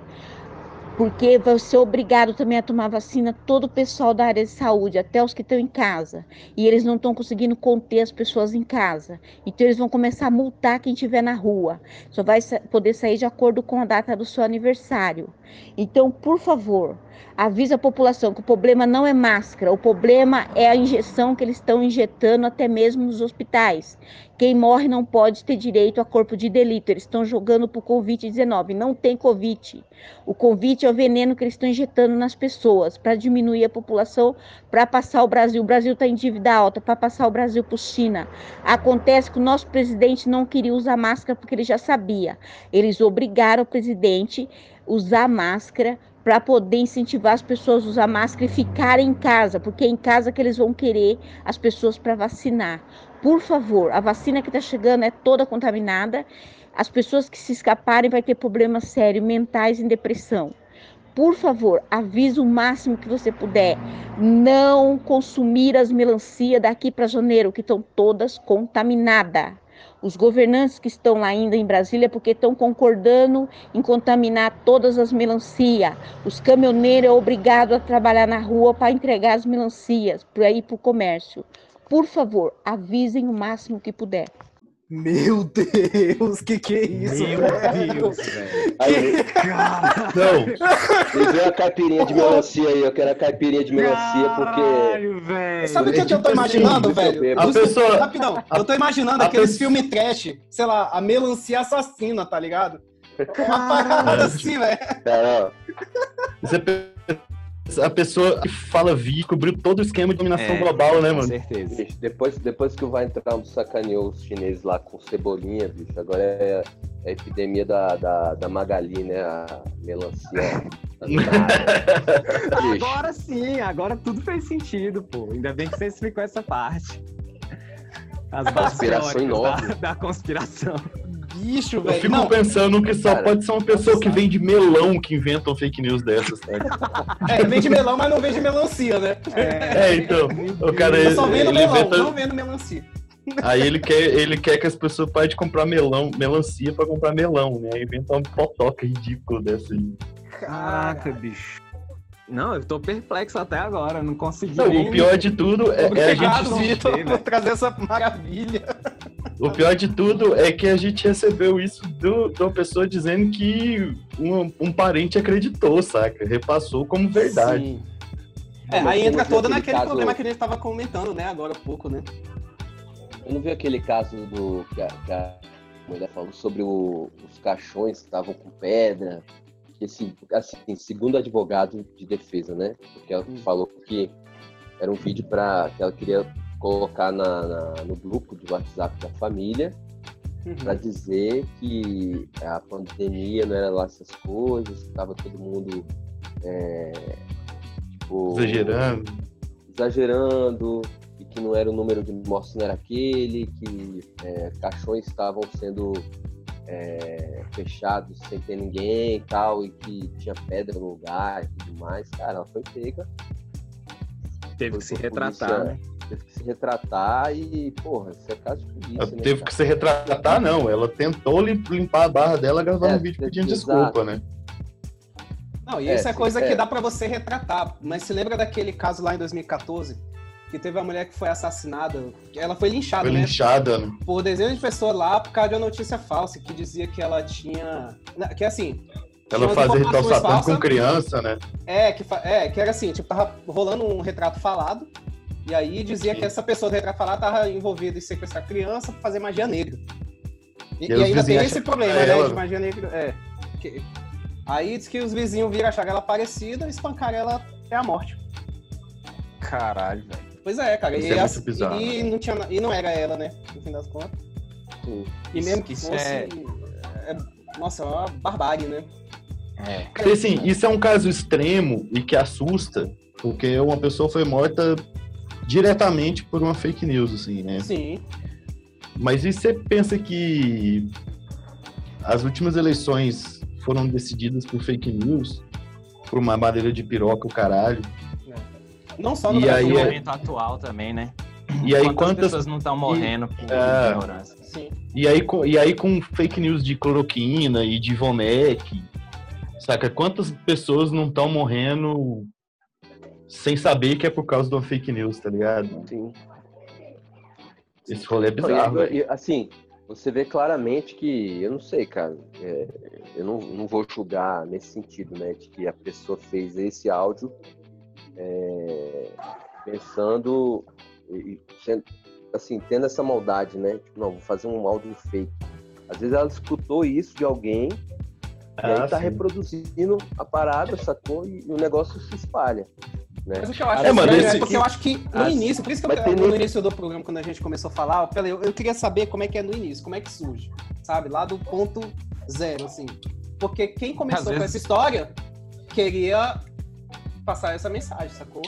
porque vai ser obrigado também a tomar vacina todo o pessoal da área de saúde, até os que estão em casa. E eles não estão conseguindo conter as pessoas em casa. Então eles vão começar a multar quem estiver na rua. Só vai poder sair de acordo com a data do seu aniversário. Então, por favor, avisa a população que o problema não é máscara, o problema é a injeção que eles estão injetando até mesmo nos hospitais. Quem morre não pode ter direito a corpo de delito. Eles estão jogando para o Covid-19. Não tem Covid. O Covid é o veneno que eles estão injetando nas pessoas para diminuir a população, para passar o Brasil. O Brasil está em dívida alta, para passar o Brasil para China. Acontece que o nosso presidente não queria usar máscara porque ele já sabia. Eles obrigaram o presidente a usar máscara para poder incentivar as pessoas a usar máscara e ficarem em casa, porque é em casa que eles vão querer as pessoas para vacinar. Por favor, a vacina que está chegando é toda contaminada. As pessoas que se escaparem vai ter problemas sérios mentais e depressão. Por favor, avise o máximo que você puder. Não consumir as melancia daqui para janeiro, que estão todas contaminadas. Os governantes que estão lá ainda em Brasília, porque estão concordando em contaminar todas as melancias. Os caminhoneiros é obrigado a trabalhar na rua para entregar as melancias para ir para o comércio. Por favor, avisem o máximo que puder. Meu Deus, que que é isso, Meu velho? Deus, velho. Aí, Não, me a caipirinha de melancia aí, eu quero a caipirinha de melancia porque. Velho. Sabe o que, É que eu tô imaginando, eu velho? A pessoa- Rapidão, eu tô imaginando a aqueles pessoa- filmes trash, sei lá, a melancia assassina, tá ligado? Uma parada assim, velho. Cara, você pe- a pessoa que fala vi cobriu todo o esquema de dominação É, global, né, Com mano? certeza. bicho, depois, depois que o Weintraub sacaneou os chineses lá com cebolinha, bicho, agora é a epidemia da, da, da Magali, né? A melancia. (laughs) Agora sim, agora tudo fez sentido, pô. Ainda bem que você explicou essa parte. As bases Conspiração da, da conspiração. Bicho, Eu velho. fico Não, pensando que só Cara, pode ser uma pessoa que vende melão que inventam fake news dessas. Né? (laughs) é, vende melão, mas não vende melancia, né? É, então, o cara Eu ele, só vendo ele melão, inventa- não vendo melancia. aí ele quer, ele quer que as pessoas parem de comprar melão, melancia pra comprar melão, né? Aí inventa uma potoca ridícula dessa aí. Caraca, bicho. Não, eu tô perplexo até agora, não consegui. Não, nem- o pior de tudo é, é a Obrigado, gente. Por (laughs) trazer essa maravilha. O pior de tudo é que a gente recebeu isso do, de uma pessoa dizendo que um, um parente acreditou, saca? Repassou como verdade. Sim. É, aí entra aquele toda naquele caso- problema que a gente tava comentando, né, agora há pouco, né? eu não vi aquele caso do que a, que a mulher falou sobre o- os caixões que estavam com pedra. Que esse, assim, segundo advogado de defesa, né? Porque ela falou que era um vídeo para que ela queria colocar na, na- no grupo de WhatsApp da família para dizer que a pandemia não era lá essas coisas, que tava todo mundo é, tipo, Exagerando. exagerando e que não era o número de mortos, não era aquele, que é, caixões estavam sendo é, fechados sem ter ninguém e tal, e que tinha pedra no lugar e tudo mais. Cara, ela foi pega. Teve Foi que se retratar, polícia, né? Teve que se retratar e, porra, isso é caso de polícia, Ela né? teve cara? que se retratar, não. Ela tentou lim- limpar a barra dela gravando É, um vídeo pedindo exato. desculpa, né? Não, e É, isso é sim, coisa é. que dá pra você retratar. Mas se lembra daquele caso lá em 2014? Que teve a mulher que foi assassinada. Ela foi linchada, Foi né? linchada, né? Por dezenas de pessoas lá por causa de uma notícia falsa que dizia que ela tinha. Não, Que assim. Ela fazia ritual satânico com criança, né? É que, é, que era assim, tipo, tava rolando um retrato falado. E aí dizia que essa pessoa do retrato falado tava envolvida em sequestrar criança pra fazer magia negra. E, E e ainda tem esse problema, é né? ela. De magia negra. É. Que- Aí diz que os vizinhos viram achar ela parecida e espancaram ela até a morte. Caralho, velho. Pois é, cara. Isso e, é muito as- bizarro, e não tinha, e não era ela, né? No fim das contas. E mesmo que isso fosse. é- é- Nossa, é uma barbárie, né? É. E, assim, isso é um caso extremo e que assusta, porque uma pessoa foi morta diretamente por uma fake news, assim, né? Sim. Mas e você pensa que as últimas eleições foram decididas por fake news, por uma madeira de piroca, o caralho? Não só no E Brasil, aí no é- momento atual também, né? E aí Quantas, quantas pessoas não estão morrendo por É. ignorância? Sim. E aí, com, e aí com fake news de cloroquina e de Ivomec, saca? Quantas pessoas não estão morrendo sem saber que é por causa de uma fake news, tá ligado? Sim. Esse rolê é bizarro, e- e, assim, você vê claramente que, eu não sei, cara, é, eu não, não vou julgar nesse sentido, né, de que a pessoa fez esse áudio é, pensando, e, sendo- assim, tendo essa maldade, né, tipo, não, vou fazer um áudio fake. Às vezes ela escutou isso de alguém e aí Ah, tá sim. reproduzindo a parada, sacou? E, e o negócio se espalha, né? Mas o que eu acho É, mano, é esse- porque eu acho que no As- início, por isso que eu, no nem- início do programa, quando a gente começou a falar, eu, falei, eu, eu queria saber como é que é no início, como é que surge, sabe? Lá do ponto zero, assim. Porque quem começou Às com vezes- essa história queria passar essa mensagem, sacou?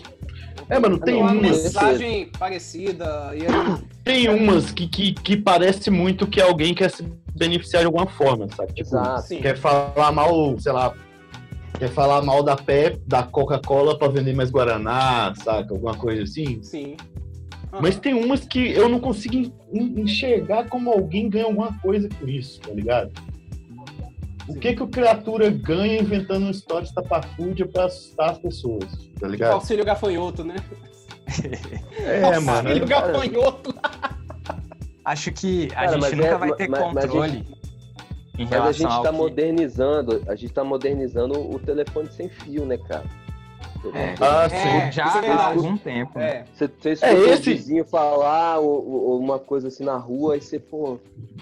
É, mano, tem uma umas- mensagem parecida. E aí, Tem umas que, que, que parece muito que alguém quer se beneficiar de alguma forma, sabe? Tipo, Exato. quer falar mal, sei lá, quer falar mal da Pep, da Coca-Cola pra vender mais Guaraná, saca? Alguma coisa assim. Sim. Aham. Mas tem umas que eu não consigo en- en- enxergar como alguém ganha alguma coisa com isso, tá ligado? O Sim. que que o criatura ganha inventando uma história estapafúrdia pra assustar as pessoas, tá ligado? Auxílio gafanhoto, né? (laughs) É, mano. Auxílio gafanhoto. Acho que a Cara, gente mas nunca é- vai ter mas- mas a controle em Mas a gente ao tá que... modernizando, a gente tá modernizando o telefone sem fio, né, cara? É, Ah, É, sim. já há algum tempo. né? É. Você, você escuta É um esse- vizinho falar ou, ou- uma coisa assim na rua, aí você, pô,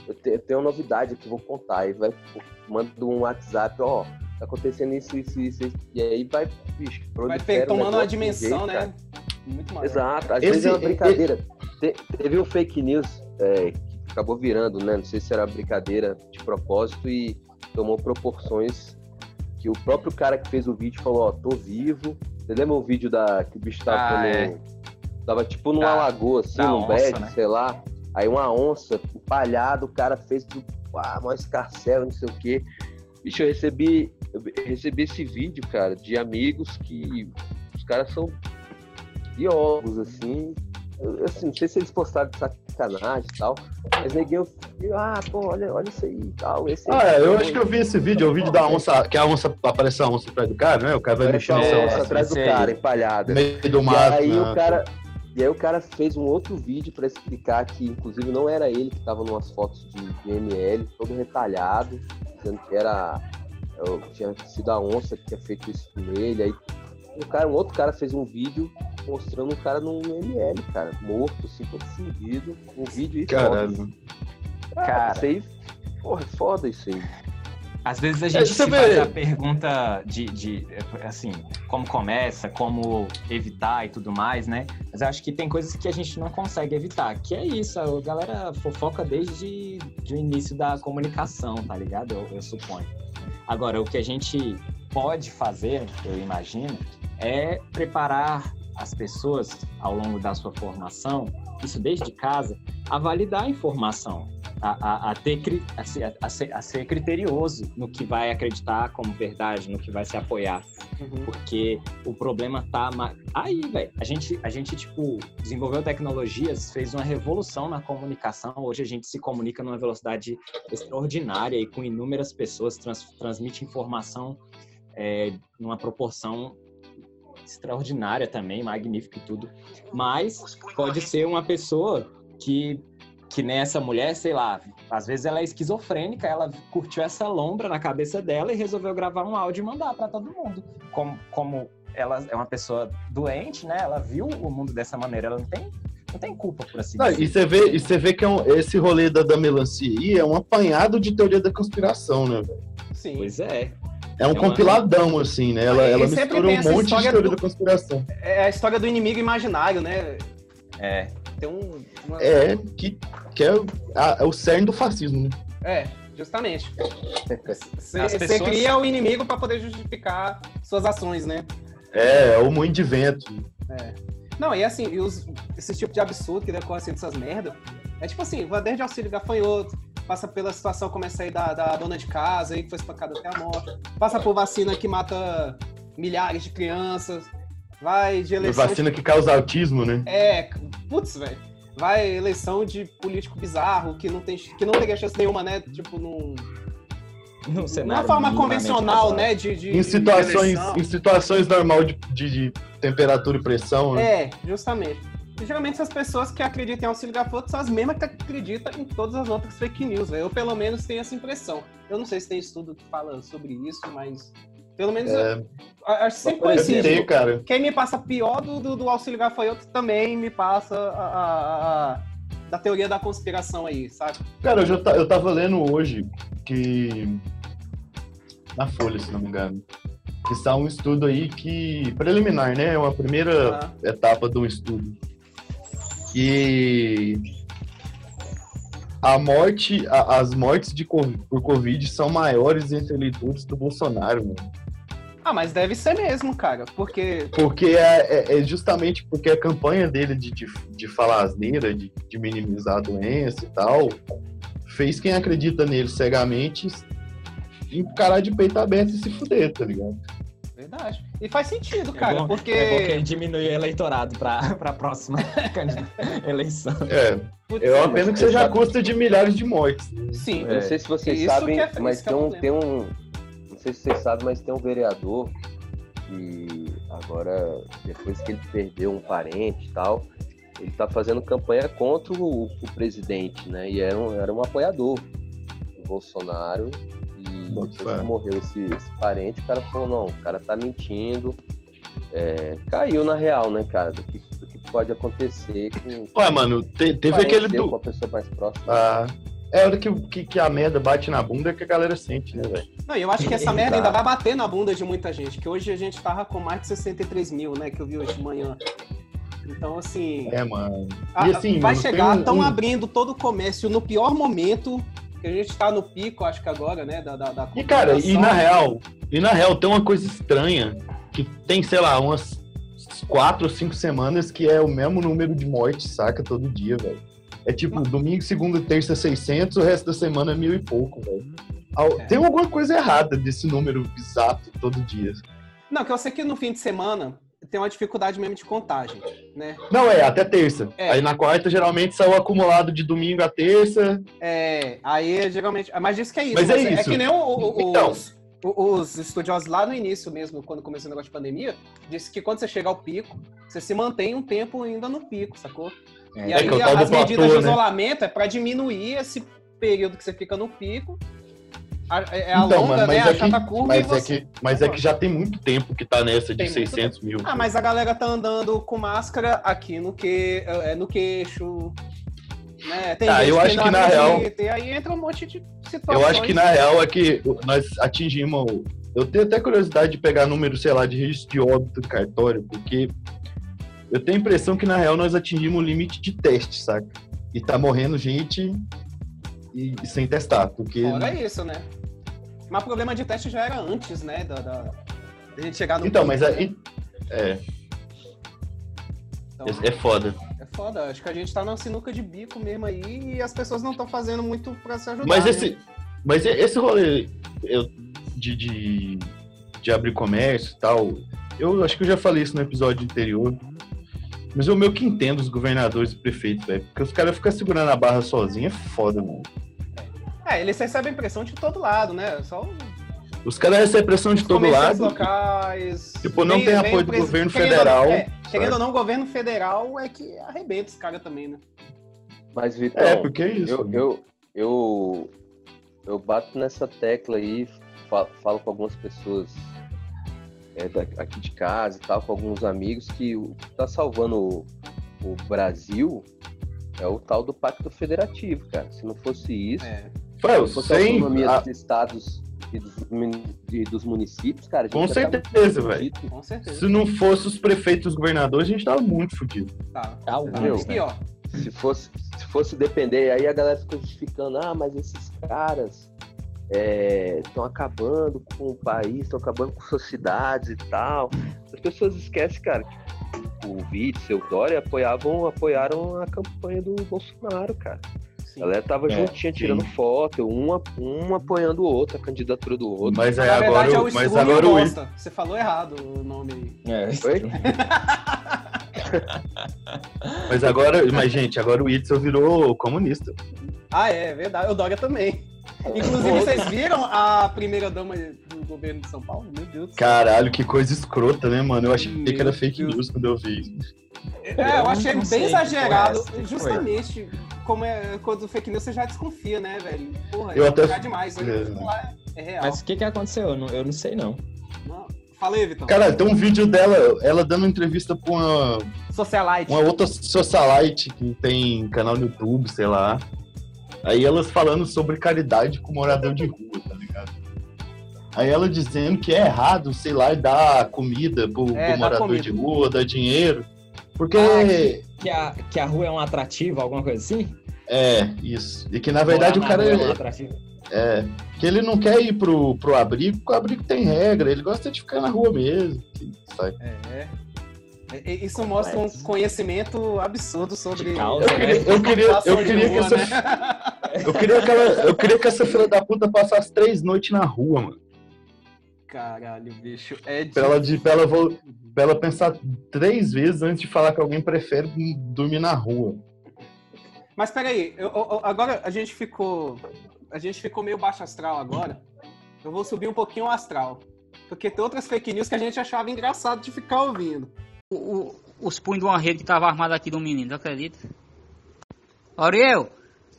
eu, te- eu tenho uma novidade aqui, vou contar. Aí vai, pô, manda um WhatsApp, ó, tá acontecendo isso, isso, isso, isso. E aí vai, bicho, Vai tomando uma um dimensão, jeito, né? cara. Muito maior. Exato, às Esse- vezes é uma brincadeira. Te- teve um fake news é, que acabou virando, né? Não sei se era brincadeira de propósito e tomou proporções que o próprio cara que fez o vídeo falou, ó, tô vivo. Você lembra o vídeo da que o bicho tava Ah, no- é. Tava tipo numa Da- lagoa, assim, num onça, bed, né? sei lá. Aí uma onça, empalhado, o cara fez do ah, maior escarcel, não sei o quê. Bicho, eu recebi, eu recebi esse vídeo, cara, de amigos que os caras são biólogos, assim. Eu, assim, não sei se eles postaram de sacanagem e tal, mas neguinho, ah, pô, olha, olha isso aí e tal. Esse Ah, é, eu acho que eu vi esse vídeo, é o vídeo da onça, que a onça aparece a onça atrás do cara, né? O cara vai uma no onça atrás do cara, empalhada. no meio do E mato. aí né? o cara. E aí o cara fez um outro vídeo pra explicar que, inclusive, não era ele que tava numas fotos de, de ML, todo retalhado, dizendo que era. eu- tinha sido a onça que tinha feito isso nele. Aí um, cara, um outro cara fez um vídeo mostrando um cara no ML, cara, morto, assim, todo fudido. Um vídeo e. Caralho. Cara, Cara. isso aí. Porra, é foda isso aí. Às vezes a É, gente se faz a pergunta de, de, assim, como começa, como evitar e tudo mais, né? Mas eu acho que tem coisas que a gente não consegue evitar, que é isso, a galera fofoca desde de o início da comunicação, tá ligado? Eu, eu suponho. Agora, o que a gente pode fazer, eu imagino, é preparar as pessoas, ao longo da sua formação, isso desde casa, a validar a informação, a, a, a ter, a, ser, a, ser, a ser criterioso no que vai acreditar como verdade, no que vai se apoiar. Uhum. Porque o problema tá aí, velho. A gente, a gente, tipo, desenvolveu tecnologias, fez uma revolução na comunicação. Hoje a gente se comunica numa velocidade extraordinária e com inúmeras pessoas, trans, transmite informação é, numa proporção extraordinária também, magnífica e tudo. Mas pode ser uma pessoa que que nessa mulher, sei lá, às vezes ela é esquizofrênica, ela curtiu essa lombra na cabeça dela e resolveu gravar um áudio e mandar para todo mundo. Como, como ela é uma pessoa doente, né? Ela viu o mundo dessa maneira, ela não tem, não tem culpa por assim Não, dizer. e você vê, e você vê que é um- esse rolê da, da melancia aí é um apanhado de teoria da conspiração, né? Sim. Pois é. É um É uma- compiladão, assim, né? Ela, E ela sempre mistura tem um monte de história teoria do- da conspiração. É a história do inimigo imaginário, né? É. Tem um. uma- É, que, que é, o- a- é o cerne do fascismo, né? É, justamente. Você As você pessoas- cria o inimigo para poder justificar suas ações, né? É, é o moinho de vento. É. Não, e assim, e os, esse tipo de absurdo que decorre assim dessas merdas, é tipo assim, vai desde auxílio gafanhoto, passa pela situação como essa aí da, da dona de casa aí, que foi espancada até a morte, passa por vacina que mata milhares de crianças, vai de eleição... Vacina que causa autismo, né? É, putz, velho. Vai eleição de político bizarro que não, tem, que não teria chance nenhuma, né? Tipo, num, numa cenário forma convencional, né? De, de, Em de situações, eleição. em situações normal de, de, de temperatura e pressão, né? É, justamente. E geralmente essas pessoas que acreditam em auxílio gafanhoto são as mesmas que acreditam em todas as outras fake news, velho. Eu pelo menos tenho essa impressão. Eu não sei se tem estudo que fala sobre isso, mas pelo menos É, eu, acho sempre deve conhecido. ter, cara. Quem me passa pior do, do, do auxílio gafanhoto também me passa a, a- a- da teoria da conspiração aí, sabe? Cara, eu, já ta- eu tava lendo hoje que. Na Folha, se não me engano. Que está um estudo aí que. preliminar, né? É uma primeira Ah. etapa de um estudo. Que. A morte, a- as mortes de, por Covid são maiores entre eleitores do Bolsonaro, mano. Ah, mas deve ser mesmo, cara, porque Porque é, é- é justamente porque a campanha dele de, de, de falar asneira, de, de minimizar a doença e tal, fez quem acredita nele cegamente encarar de peito aberto e se fuder, tá ligado? Verdade. E faz sentido, É cara, bom- porque É bom que ele diminui o eleitorado para (laughs) a próxima (laughs) eleição. É, Putz, é uma pena que seja a custa de milhares de mortes. né? Sim, Eu não sei se vocês Isso sabem, é- mas é tem um, tem um. Não sei se vocês sabem, mas tem um vereador que agora, depois que ele perdeu um parente e tal, ele tá fazendo campanha contra o, o presidente, né? E era um, era um apoiador do Bolsonaro. Fé. que morreu esse, esse parente, o cara falou, não, o cara tá mentindo. É, caiu na real, né, cara? Do que, do que pode acontecer com Ué, mano, te- teve aquele do. com a pessoa mais próxima. Ah, é a hora que, que, que a merda bate na bunda que a galera sente, né, velho? Não, e eu acho que essa merda ainda vai bater na bunda de muita gente, que hoje a gente tava com mais de 63 mil, né, que eu vi hoje de manhã. Então, assim, É, mano. a- E assim, vai mano, chegar, um- estão um- abrindo todo o comércio no pior momento, que a gente tá no pico, acho que agora, né, da, da, da E cara, e na real, e na real tem uma coisa estranha que tem, sei lá, umas quatro ou cinco semanas que é o mesmo número de mortes, saca, todo dia, velho. É tipo, domingo, segunda, terça, 600, o resto da semana é mil e pouco, velho. É. Tem alguma coisa errada desse número exato todo dia. Não, que eu sei que no fim de semana tem uma dificuldade mesmo de contagem, né? Não, é, até terça. É. Aí na quarta, geralmente, sai o acumulado de domingo a terça. É, aí geralmente. Mas diz que é isso. Mas é isso. que nem o- o- Então. os, os estudiosos lá no início mesmo, quando começou o negócio de pandemia, disse que quando você chega ao pico, você se mantém um tempo ainda no pico, sacou? É, e é aí é as medidas platô, de né? isolamento é pra diminuir esse período que você fica no pico. A- É a então, longa, mano, né? mas, A é que, chata curva mas, e é você... que, mas é que já tem muito tempo que tá nessa de Tem muito 600 mil. Ah, mas a galera tá andando com máscara aqui no, que, é, no queixo. Né? Tem Ah, gente eu acho não que na acredita, E aí entra um monte de situações. Eu acho que na real é que nós atingimos. Eu tenho até curiosidade de pegar número, sei lá, de registro de óbito do cartório, porque eu tenho a impressão que na real nós atingimos o limite de teste, saca? E tá morrendo gente e, e sem testar, porque. Fora isso, né? Mas o problema de teste já era antes, né? Da, da, da gente chegar no. Então, pico, mas né? aí. É. Então, É, é foda. é foda. Acho que a gente tá na sinuca de bico mesmo aí e as pessoas não estão fazendo muito pra se ajudar. Mas né? esse, mas esse rolê eu, de, de, de abrir comércio e tal, eu acho que eu já falei isso no episódio anterior. Mas eu meio que entendo os governadores e prefeitos, velho. Porque os caras ficam segurando a barra sozinho é foda, mano. É, eles recebem pressão de todo lado, né? Só Os caras recebem pressão de todo lado. locais. Tipo, não tem apoio do governo querendo- federal, é, querendo ou não, o governo federal é que arrebenta os caras também, né? Mas, Vitão, É, porque é isso. eu, eu, eu, eu bato nessa tecla aí, fa- falo com algumas pessoas é, aqui de casa e tal, com alguns amigos, que o que tá salvando o, o Brasil é o tal do Pacto Federativo, cara. Se não fosse isso, É. a sem, autonomia a- dos estados e dos, e dos municípios, cara, a gente com tá certeza, velho. Com certeza. Se não fosse os prefeitos e os governadores, a gente tava muito fudido. Tá. E ó, se fosse, se fosse depender, aí a galera fica justificando, ah, mas esses caras estão acabando com o país, estão acabando com suas cidades e tal. As pessoas esquecem, cara, que o Witzel, o Dória apoiavam, apoiaram a campanha do Bolsonaro, cara. Sim. A galera tava É, juntinha tirando foto, um, um apoiando o outro, a candidatura do outro. Mas aí Na agora, verdade, é o- mas agora o Bosta. Você falou errado o nome aí. É, Oi? (laughs) Mas agora, mas gente, agora o Itzel virou comunista. Ah, é, é verdade. O Dória também. Inclusive, vocês viram a primeira dama do governo de São Paulo? Meu Deus do céu. Caralho, que coisa escrota, né, mano? Eu achei que era Meu fake Deus. news quando eu vi. É, eu achei bem exagerado. justamente, como é quando fake news você já desconfia, né, velho? Porra, Eu é até- exagerar demais. É. é. Mas o que que aconteceu? Eu não, eu não sei, não. Não. Fala aí, Vitão. Cara, tem um vídeo dela, ela dando entrevista pra uma, Socialite. uma outra socialite que tem canal no YouTube, sei lá. Aí elas falando sobre caridade com morador de rua, tá ligado? Aí ela dizendo que é errado, sei lá, dar comida pro, É, pro morador comida. de rua, dar dinheiro. Porque. Ah, Que a, que a rua é um atrativo, alguma coisa assim? É, isso. E que na verdade o na cara. rua é um é- atrativo. É, que ele não quer ir pro, pro abrigo, porque o abrigo tem regra, ele gosta de ficar na rua mesmo. sai. É, é. Isso mostra um conhecimento absurdo sobre. De causa, Eu queria, eu queria, eu de queria que rua, essa, né? eu queria que ela, eu queria que essa filha da puta passasse três noites na rua, mano. Caralho, bicho. É Pra ela, de, pra, ela, pra ela pensar três vezes antes de falar que alguém prefere dormir na rua. Mas peraí, eu, eu- agora a gente ficou. A gente ficou meio baixo astral agora. Eu vou subir um pouquinho o astral. Porque tem outras fake news que a gente achava engraçado de ficar ouvindo. o- o- os punhos de uma rede que estava armado aqui do menino, tu acredita? Ariel,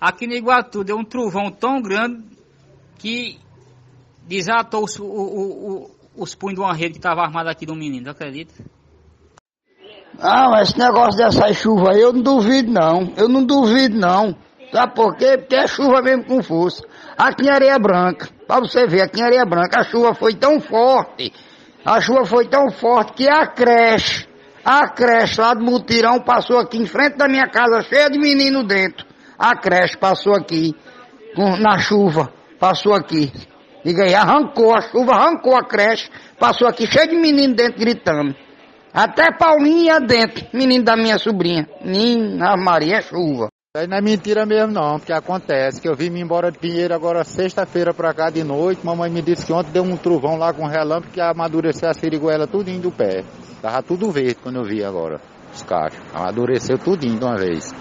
aqui no Iguatu deu um trovão tão grande que desatou o- o- os punhos de uma rede que estava armada aqui do menino, acredita? Não, esse negócio dessa chuva aí eu não duvido não. Eu não duvido não. Sabe por quê? Porque é chuva mesmo com força. Aqui em Areia Branca, pra você ver, aqui em Areia Branca a chuva foi tão forte, a chuva foi tão forte que a creche, a creche lá do Mutirão passou aqui em frente da minha casa, cheia de menino dentro. A creche passou aqui, com- na chuva, passou aqui. Diga aí, arrancou, a chuva arrancou a creche, passou aqui cheio de menino dentro gritando. Até Paulinha dentro, menino da minha sobrinha. Menina Maria é chuva. Aí não é mentira mesmo não, porque acontece que eu vim me embora de Pinheiro agora sexta-feira pra cá de noite, mamãe me disse que ontem deu um trovão lá com relâmpago que amadureceu a siriguela tudinho do pé. Tava tudo verde quando eu vi agora, os cachos. Amadureceu tudinho de uma vez.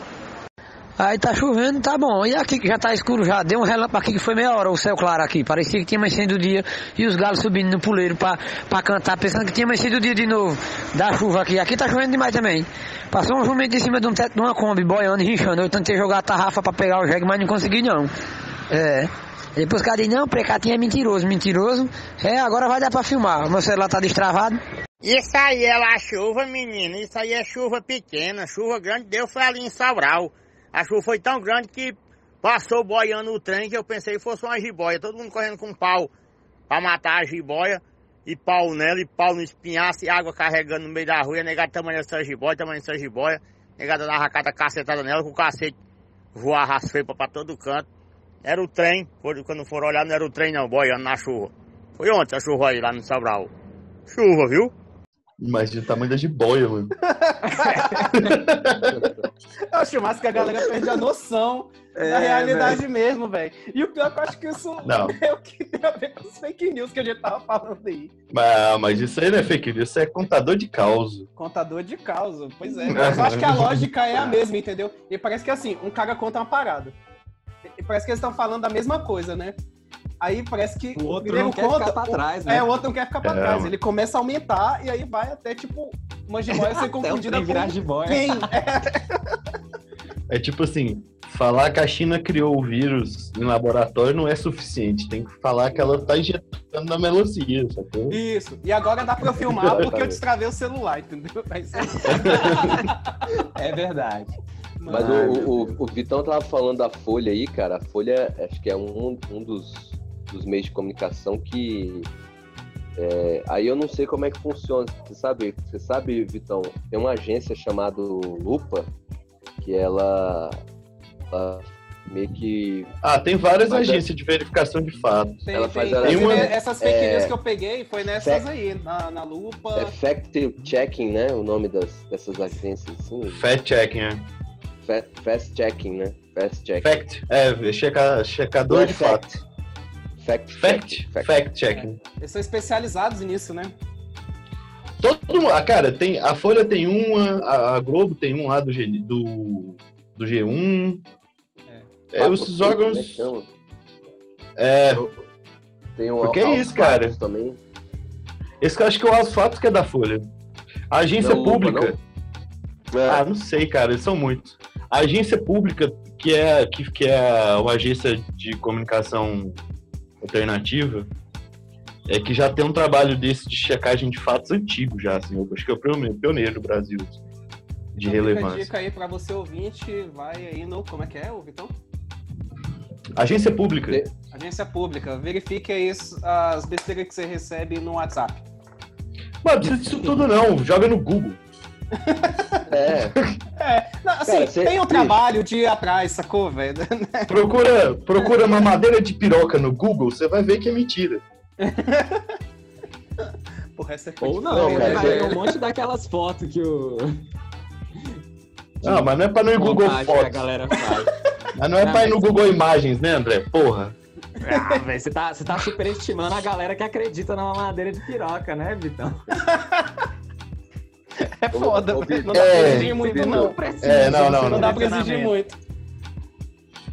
Aí tá chovendo, tá bom. E aqui que já tá escuro já, deu um relâmpago aqui que foi meia hora o céu claro aqui. Parecia que tinha amanhecido o dia e os galos subindo no puleiro pra, pra cantar, pensando que tinha amanhecido o dia de novo da chuva aqui. Aqui tá chovendo demais também. Passou um jumento em cima de um teto de uma Kombi, boiando e rinchando. Eu tentei jogar a tarrafa pra pegar o jegue, mas não consegui não. É. Depois o cara disse, não, precatinho é mentiroso, mentiroso. É, agora vai dar pra filmar. O meu celular tá destravado. Isso aí é lá chuva, menino. Isso aí é chuva pequena. Chuva grande deu foi ali em Sobral. A chuva foi tão grande que passou boiando o trem que eu pensei que fosse uma jiboia. Todo mundo correndo com pau pra matar a jiboia. E pau nela, e pau no espinhaço, e água carregando no meio da rua. E a tamanho dessa jiboia, tamanho dessa jiboia. A negada dava cada cacetada nela com o cacete voar as feipas pra todo canto. Era o trem, quando foram olhar, não era o trem não, boiando na chuva. Foi ontem a chuva aí lá no Sobral. Chuva, viu? Imagina o tamanho da jiboia, mano. (laughs) Eu acho massa que a galera perde a noção É, da realidade mesmo, velho. E o pior é que eu acho que isso Não. (laughs) é o que tem a ver com os fake news que a gente tava falando aí. Mas, mas isso aí não é fake news, isso é contador de causa. Contador de causa. Pois é. Mas (laughs) eu acho que a lógica é a mesma, entendeu? E parece que assim, um cara conta uma parada. E parece que eles estão falando da mesma coisa, né? Aí parece que O outro não quer ficar pra trás, né? É, o outro não quer ficar pra É, trás. Ele começa a aumentar e aí vai até, tipo, uma jiboia ser (laughs) confundida trem virar com jiboia. quem? (laughs) É tipo assim, falar que a China criou o vírus em laboratório não é suficiente. Tem que falar que ela tá injetando na melancia, sacou? Isso. E agora dá pra eu filmar (laughs) porque eu destravei o celular, entendeu? É. É verdade. Mas o, o, o Vitão tava falando da Folha aí, cara. A Folha acho que é um, um dos, dos meios de comunicação que. é, aí eu não sei como é que funciona. Você sabe, você sabe, Vitão, tem uma agência chamada Lupa, que ela, ela meio que. Ah, tem várias Mas é- agências de verificação de fatos. Tem, Ela tem, faz inclusive, uma- essas fake é, news que eu peguei foi nessas fact- aí, na, na lupa. É fact checking, né? O nome das, dessas agências, assim. Fact checking, né? Fa- Fast checking, né? Fast checking. Fact, é, checa, checador Não é de fact. fatos. Fact, Fact, fact checking. Eles são especializados nisso, né? Todo mundo, ah, cara, tem, a Folha tem uma, a, a Globo tem um lá do, G, do, do G1. É, os né, órgãos. chama? É, Tem um Porque é isso, cara. Também. esse que eu acho que é o Aos Fatos que é da Folha. A agência Não, pública. É. Ah, não sei, cara, eles são muitos. A agência pública, que é, que, que é uma agência de comunicação alternativa, é que já tem um trabalho desse de checagem de fatos antigo já, assim. Eu acho que é o pioneiro pioneiro do Brasil de Então fica a relevância. dica aí pra você ouvinte, vai aí no. Como é que é, ô Vitão? Agência pública. Agência pública. Verifique aí as- as besteiras que você recebe no WhatsApp. Mano, não precisa disso tudo não, joga no Google. É. É, não, assim, Cara, você- tem um trabalho de ir atrás, sacou, velho? (laughs) Procura, procura mamadeira de piroca no Google, você vai ver que é mentira. Porra, essa é Ou não, Não, né? cara, vai é- ver um monte daquelas fotos que o. Não, mas não é pra ir no Google Fotos. galera faz. Mas não é Não, pra ir no Google Imagens, né, André? Porra. Ah, velho, você tá, você tá superestimando a galera que acredita na madeira de piroca, né, Vitão? (laughs) (laughs) É foda, Ô. Não dá pra É, exigir muito, Vitor, não. É, não, não, Não não. dá pra exigir muito.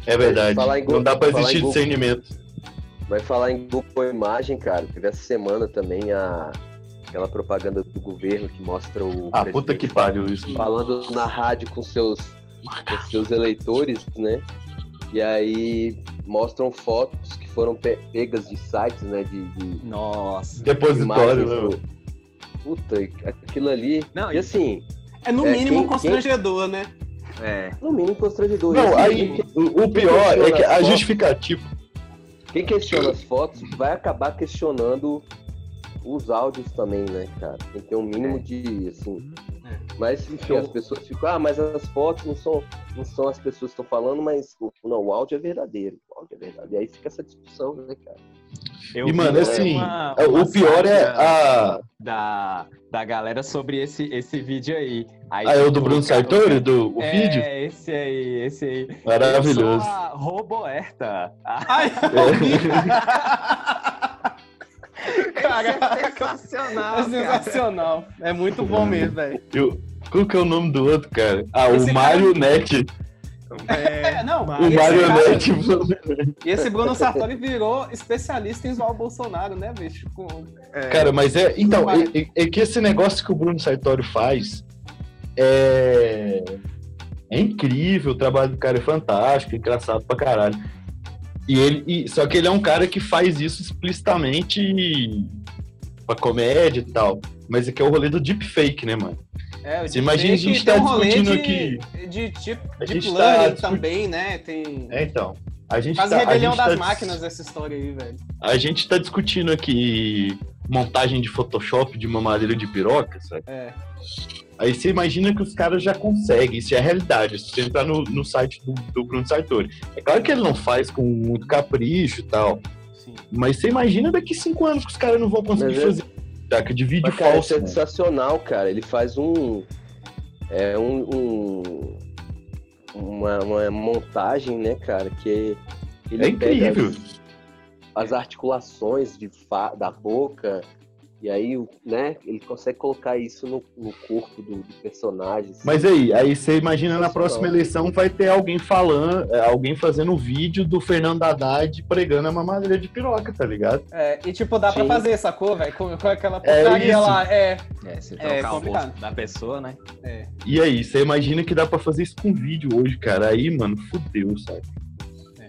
É verdade. Google- Não dá pra existir discernimento. Vai falar em Google Imagem, cara. Teve essa semana também a aquela propaganda do governo que mostra o Ah, puta que pariu isso. falando na rádio com seus, com seus eleitores, né? E aí mostram fotos que foram pe- pegas de sites, né? De, de Nossa. Depositório, imagens né? Puta, aquilo ali. Não, e assim, É no É, mínimo quem- constrangedor, né? É. no mínimo constrangedor. Não, assim, aí quem- o, o pior é que a justificativa. Quem questiona as fotos vai acabar questionando os áudios também, né, cara? Tem que ter um mínimo de, assim... Mas, enfim, as pessoas ficam, ah, mas as fotos não são, não são as pessoas que estão falando, mas o- não, o áudio é verdadeiro. O áudio é verdadeiro. E aí fica essa discussão, né, cara? Eu E, mano, assim, uma- é, uma o pior é a. Da, da galera sobre esse, esse vídeo aí. aí Ah, é o do tipo, Bruno o cara- Sartori, do o é, vídeo? esse aí, esse aí. Maravilhoso. Eu sou a Roboerta. Ai, Caraca, é (laughs) sensacional. é sensacional. É muito bom mesmo, velho. Qual que é o nome do outro, cara? Ah, Esse o cara- Marionete. É, não, O e esse Marionete. cara- E esse Bruno Sartori virou especialista em zoar o Bolsonaro, né, bicho? Com... Cara, mas é. Então, é, é- é que esse negócio que o Bruno Sartori faz é. É incrível, o trabalho do cara é fantástico, engraçado pra caralho. E ele, e- só que ele é um cara que faz isso explicitamente pra comédia e tal. Mas aqui é o rolê do deepfake, né, mano? É, imagina a gente tá um rolê discutindo de, aqui. De tipo, A deep gente tá também, né? Tem É, então. A gente quase tá, a rebelião gente das tá- máquinas essa história aí, velho. A gente tá discutindo aqui montagem de Photoshop de uma madeira de piroca, sabe? É. Aí você imagina que os caras já conseguem, isso é a realidade. Se você entrar no, no site do, do Bruno Sartori. É claro que ele não faz com muito capricho e tal. Sim. Mas você imagina daqui cinco anos que os caras não vão conseguir Mas é- fazer Taca de vídeo Mas, cara, falso. é sensacional, cara. Ele faz um. É um. um- uma, uma montagem, né, cara? Que ele É incrível. pega As, as articulações de fa- da boca. E aí, o- né, ele consegue colocar isso no, no corpo do, do personagem. assim. Mas aí, aí você imagina na próxima eleição vai ter alguém falando, é, alguém fazendo um vídeo do Fernando Haddad pregando a mamadeira de piroca, tá ligado? É, e tipo, dá pra Sim. fazer, sacou, velho? Com, com aquela É porcaria isso. lá. É, É, se É, trocar o rosto da pessoa, né? é. E aí, você imagina que dá pra fazer isso com vídeo hoje, cara. Aí, mano, fudeu, sabe?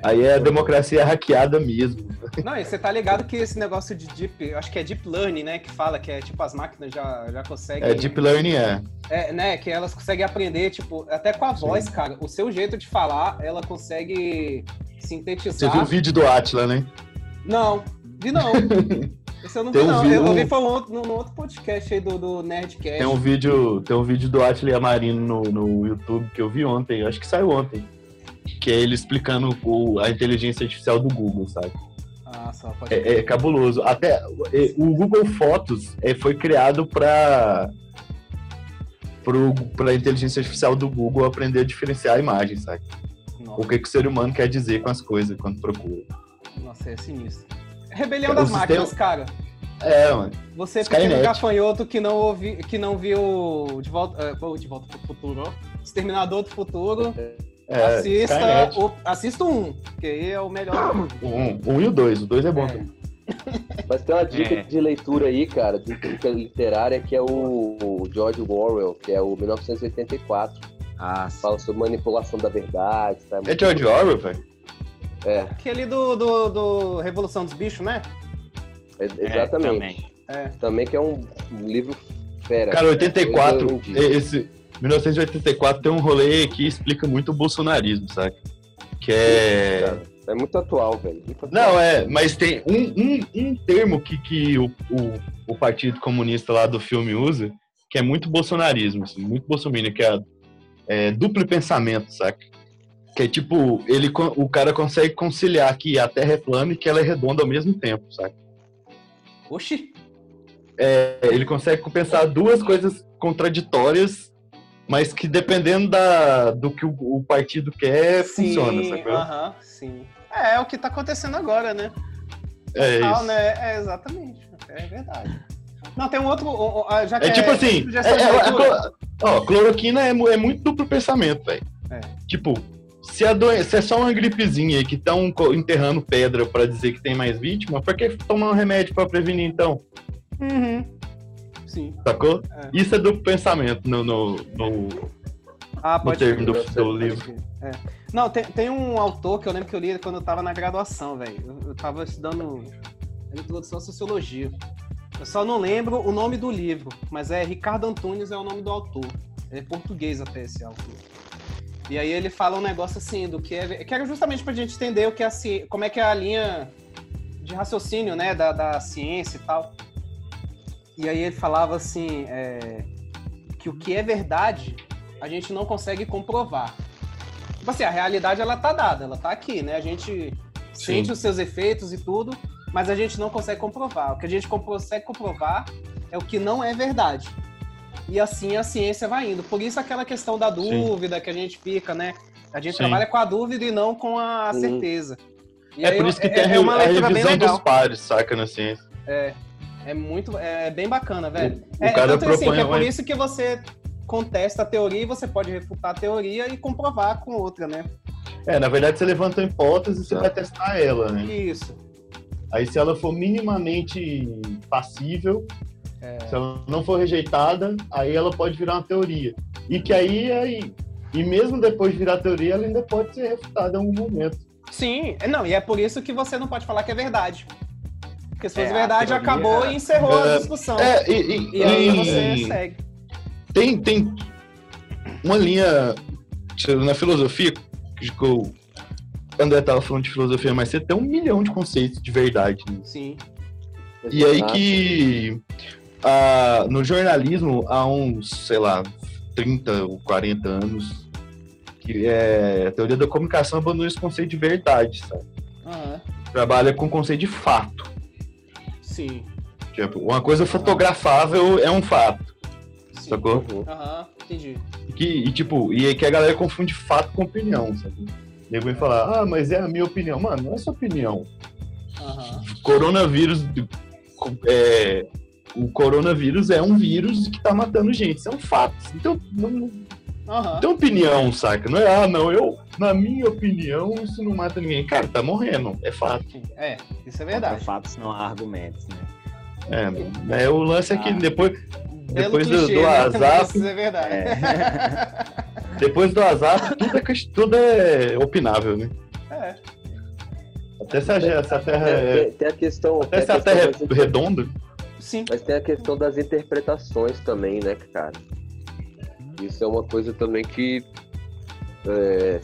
Aí é a democracia hackeada mesmo. Não, e você tá ligado que esse negócio de deep, eu acho que é deep learning, né? Que fala que é tipo as máquinas já, já conseguem. É, Deep Learning é. É, né? Que elas conseguem aprender, tipo, até com a voz, cara. O seu jeito de falar, ela consegue Você sintetizar. viu o vídeo do Atila, né? Não, vi não. (laughs) Esse eu não Tem vi, um não. Eu um- vi foi um outro, no, no outro podcast aí do, do Nerdcast. Tem um vídeo, tem um vídeo do Atila Yamarino no, no YouTube que eu vi ontem, eu acho que saiu ontem. Que é ele explicando o- a inteligência artificial do Google, sabe? Ah, só pode É, é cabuloso. Até é, o Google Fotos é, foi criado para para a inteligência artificial do Google aprender a diferenciar a imagem, sabe? Nossa. O que, que o ser humano quer dizer com as coisas quando procura. Nossa, é sinistro. Rebelião É, das máquinas, sistema- cara. É, mano. Você, Skynet. pequeno gafanhoto que não, ouvi, que não viu De Volta, é, pô, de volta pro Futuro, ó. Exterminador do Futuro. É, assista, Skynet. o, assista um, que aí é o melhor. (coughs) Um, um e o dois. O dois é bom também. (laughs) Mas tem uma dica É. de leitura aí, cara, de dica literária, que é o, o George Orwell, que é o 1984. Ah, sim. Fala sobre manipulação da verdade. Tá? É George Orwell, velho? É, Aquele do, do, do Revolução dos Bichos, né? é- exatamente. É. também que é um, livro fera. Cara, 84, Eu- eu indico. esse 1984 tem um rolê que explica muito o bolsonarismo, sabe? Que é. É muito atual, velho. muito atual. Não, é, mas tem um, um, um termo que, que o, o, o Partido Comunista lá do filme usa, que é muito bolsonarismo, assim, muito bolsominion, que é, é duplo pensamento, saca? Que é tipo, ele, o cara consegue conciliar que a Terra é plana e que ela é redonda ao mesmo tempo, saca? Oxi. É, ele consegue pensar duas coisas contraditórias, mas que dependendo da, do que o, o partido quer, funciona, Sim, sacou? aham, sim. É, é o que tá acontecendo agora, né? É Total, isso. né? É, exatamente. É verdade. Não, tem um outro. Já que É tipo assim, sugestão é- é- é ó, cloroquina é, é muito duplo pensamento, velho. É. Tipo, se, a doen- se é só uma gripezinha que estão enterrando pedra pra dizer que tem mais vítima, por que tomar um remédio pra prevenir então? Uhum. Sim. Sacou? É. Isso é duplo pensamento no, no, no, Ah, no termo do, do livro. É. Não, tem, tem um autor que eu lembro que eu li quando eu tava na graduação, velho. Eu, eu tava estudando introdução à sociologia. Eu só não lembro o nome do livro, mas é Ricardo Antunes é o nome do autor. Ele é português até esse autor. E aí ele fala um negócio assim do que é, que era justamente pra gente entender o que é a, como é que é a linha de raciocínio, né, da, da ciência e tal. E aí ele falava assim, é, que o que é verdade a gente não consegue comprovar. Tipo assim, a realidade ela tá dada, ela tá aqui, né? A gente sente os seus efeitos e tudo, mas a gente não consegue comprovar. O que a gente consegue comprovar é o que não é verdade. E assim a ciência vai indo. Por isso aquela questão da dúvida que a gente fica, né? A gente Sim. trabalha com a dúvida e não com a Sim. certeza. E É aí por isso que tem a, é re- uma a revisão legal. dos pares, saca, na ciência. É, é muito, é bem bacana, velho. O é, cara tanto assim, que é por isso que você contesta a teoria e você pode refutar a teoria e comprovar com outra, né? É, na verdade você levanta uma hipótese e você vai testar ela, né? Isso. Aí se ela for minimamente passível, É. se ela não for rejeitada, aí ela pode virar uma teoria. E que aí, aí e mesmo depois de virar teoria, ela ainda pode ser refutada em algum momento. Sim, é, não, e é por isso que você não pode falar que é verdade. Porque se fosse É, verdade, teoria- acabou e encerrou a É, discussão. é, e- e- e aí e- você segue. Tem, tem uma linha na filosofia, que eu, o André tava falando de filosofia mais cedo, tem um milhão de conceitos de verdade. né? Sim. E aí que ah, no jornalismo há uns, sei lá, 30 ou 40 anos, que é a teoria da comunicação abandona esse conceito de verdade, sabe? Aham. Trabalha com o conceito de fato. Sim. Tipo, uma coisa fotografável é um fato. Sacou? Aham, entendi. E, que, e, tipo, e aí que a galera confunde fato com opinião, sabe? Nego vai falar, ah, mas é a minha opinião. Mano, não é sua opinião. Aham. Coronavírus. É, o coronavírus é um vírus que tá matando gente. Isso é um fato. Então, não, Aham. tem opinião, saca? Não é, ah, não, eu, na minha opinião, isso não mata ninguém. Cara, tá morrendo. É fato. É, isso é Contra verdade. fatos não há argumentos, né? É, é o lance é que depois, Belo depois do, clichê, do né? WhatsApp. Isso é verdade. (laughs) Depois do WhatsApp, tudo é, tudo é opinável, né? É. Até se a, se a Terra É, é. tem, a questão. Até se a Terra é redonda. Sim. Mas tem a questão das interpretações também, né, cara? Isso é uma coisa também que. é,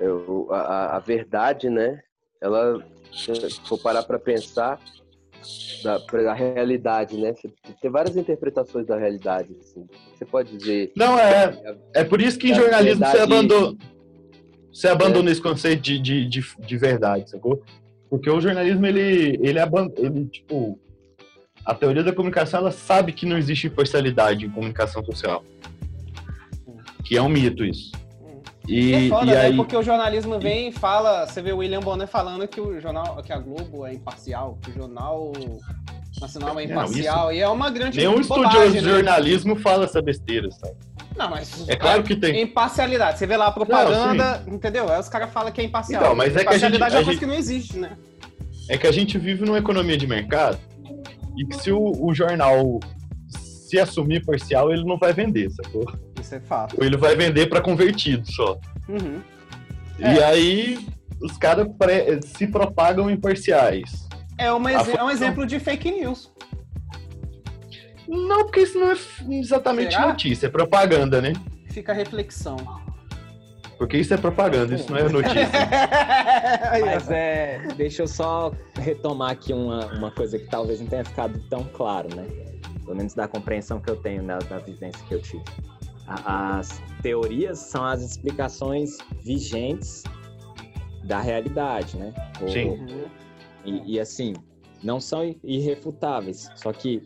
é, a, a- verdade, né? Ela, se for parar pra pensar, da, pra a realidade, né? Você tem várias interpretações da realidade. Assim. Você pode dizer. Não, é. É por isso que em jornalismo você verdade- abandona. Você abandona esse conceito de, de, de, de verdade, sacou? Porque o jornalismo, ele, ele, ele, tipo. A teoria da comunicação, ela sabe que não existe imparcialidade em comunicação social. Que é um mito isso. E, é foda, e né? aí. Porque o jornalismo vem e fala. Você vê o William Bonner falando que o jornal, que a Globo é imparcial, que o jornal nacional é Não, imparcial. e é uma grande Nenhum estudioso de né? jornalismo fala essa besteira, sabe? Não, mas. É claro que tem. Imparcialidade. Você vê lá a propaganda, entendeu? Aí os caras falam que é imparcial. Então, mas é que a gente- Imparcialidade é a uma coisa que não existe, né? É que a gente vive numa economia de mercado e que se o, o jornal se assumir parcial, ele não vai vender, sacou? Isso é fato. Ou ele vai vender para convertido só. Uhum. E É. aí os caras se propagam imparciais. É, uma A exe- é um exemplo de fake news. Não, porque isso não é exatamente Será? notícia, é propaganda, né? Fica a reflexão. Porque isso é propaganda, isso não é notícia. (laughs) Mas é. Deixa eu só retomar aqui uma, uma coisa que talvez não tenha ficado tão claro, né? Pelo menos da compreensão que eu tenho da, da vivência que eu tive. A- As teorias são as explicações vigentes da realidade, né? Ou- Sim. E, e, assim, não são irrefutáveis, só que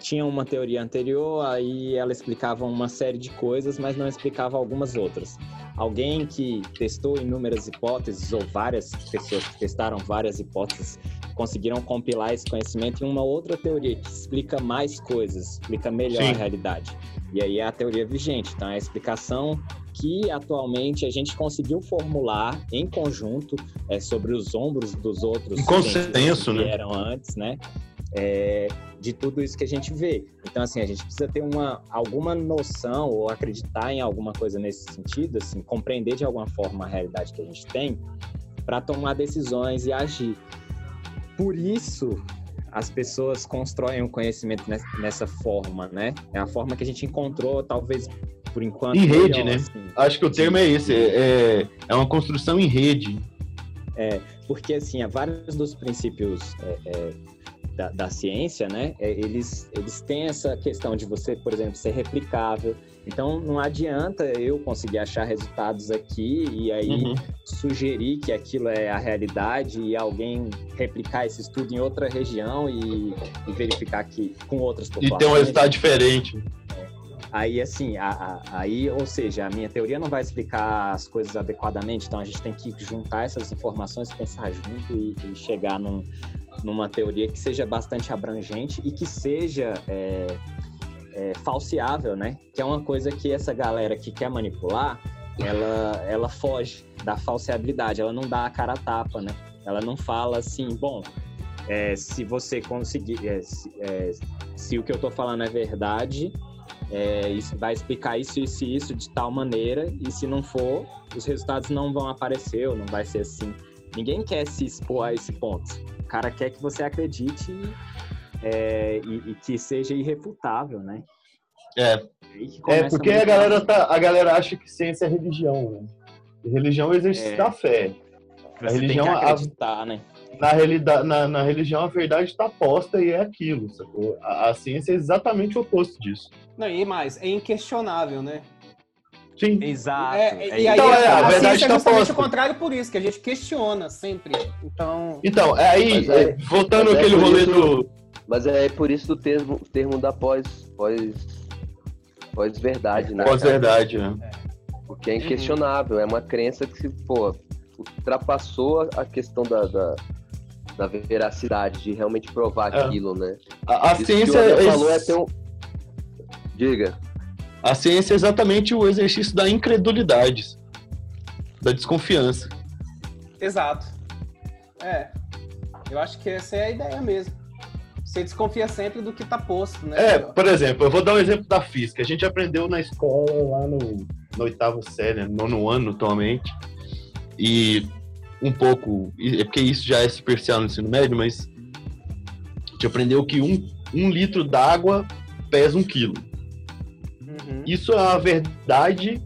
tinha uma teoria anterior, aí ela explicava uma série de coisas, mas não explicava algumas outras. Alguém que testou inúmeras hipóteses, ou várias pessoas que testaram várias hipóteses, conseguiram compilar esse conhecimento em uma outra teoria que explica mais coisas, explica melhor Sim. a realidade. E aí é a teoria vigente. Então, é a explicação que atualmente a gente conseguiu formular em conjunto é, sobre os ombros dos outros Um consenso, que né? vieram antes, né? É, de tudo isso que a gente vê. Então, assim, a gente precisa ter uma, alguma noção ou acreditar em alguma coisa nesse sentido, assim, compreender de alguma forma a realidade que a gente tem para tomar decisões e agir. Por isso, as pessoas constroem o conhecimento nes- nessa forma, né? É a forma que a gente encontrou, talvez, por enquanto. Em rede, melhor, né? assim. Acho que o termo é esse, é, é- é uma construção em rede. É, porque assim, há vários dos princípios é, é, da, da ciência, né? é, eles, eles têm essa questão de você, por exemplo, ser replicável. Então, não adianta eu conseguir achar resultados aqui e aí Uhum. sugerir que aquilo é a realidade e alguém replicar esse estudo em outra região e, e verificar que com outras E populações. ter um resultado diferente. Aí, assim, a- a- aí, ou seja, a minha teoria não vai explicar as coisas adequadamente, então a gente tem que juntar essas informações, pensar junto e, e chegar num- numa teoria que seja bastante abrangente e que seja é, é, falseável, né? Que é uma coisa que essa galera que quer manipular, ela, ela foge da falseabilidade, ela não dá a cara a tapa, né? Ela não fala assim, bom, é, se você conseguir, é, se, é, se o que eu tô falando é verdade, é, isso vai explicar isso, isso e isso de tal maneira, e se não for, os resultados não vão aparecer, ou não vai ser assim. Ninguém quer se expor a esse ponto. O cara quer que você acredite é, e, e que seja irrefutável, né? É. É, porque a muito galera, tá, a galera acha que ciência é religião, né? E religião é o exercício É. da fé. Você a tem religião, a- acreditar, né? na, realidade, na, na religião, a verdade está posta e é aquilo, sacou? A, a ciência é exatamente o oposto disso. Não, e mais, é inquestionável, né? Sim. Exato. É, e É aí Então, a, é, a a verdade ciência é justamente posta. o contrário por isso, que a gente questiona sempre. Então. Então, é aí, é- é, voltando é àquele por rolê isso- do. Mas é por isso do termo, termo da pós, pós, pós-verdade, né? Pós-verdade, né? Porque é inquestionável, é uma crença que se, pô, ultrapassou a- questão da, da, da veracidade, de realmente provar É. aquilo, né? A, a Isso ciência. que o André é- falou é ter um... Diga. A ciência é exatamente o exercício da incredulidade, da desconfiança. Exato. É. Eu acho que essa é a ideia mesmo. Você desconfia sempre do que tá posto, né? É, por exemplo, eu vou dar um exemplo da física. A gente aprendeu na escola, lá no, no oitavo série, nono ano atualmente, e um pouco, é porque isso já é superficial no ensino médio, mas a gente aprendeu que um, um litro d'água pesa um quilo. Uhum. Isso é uma verdade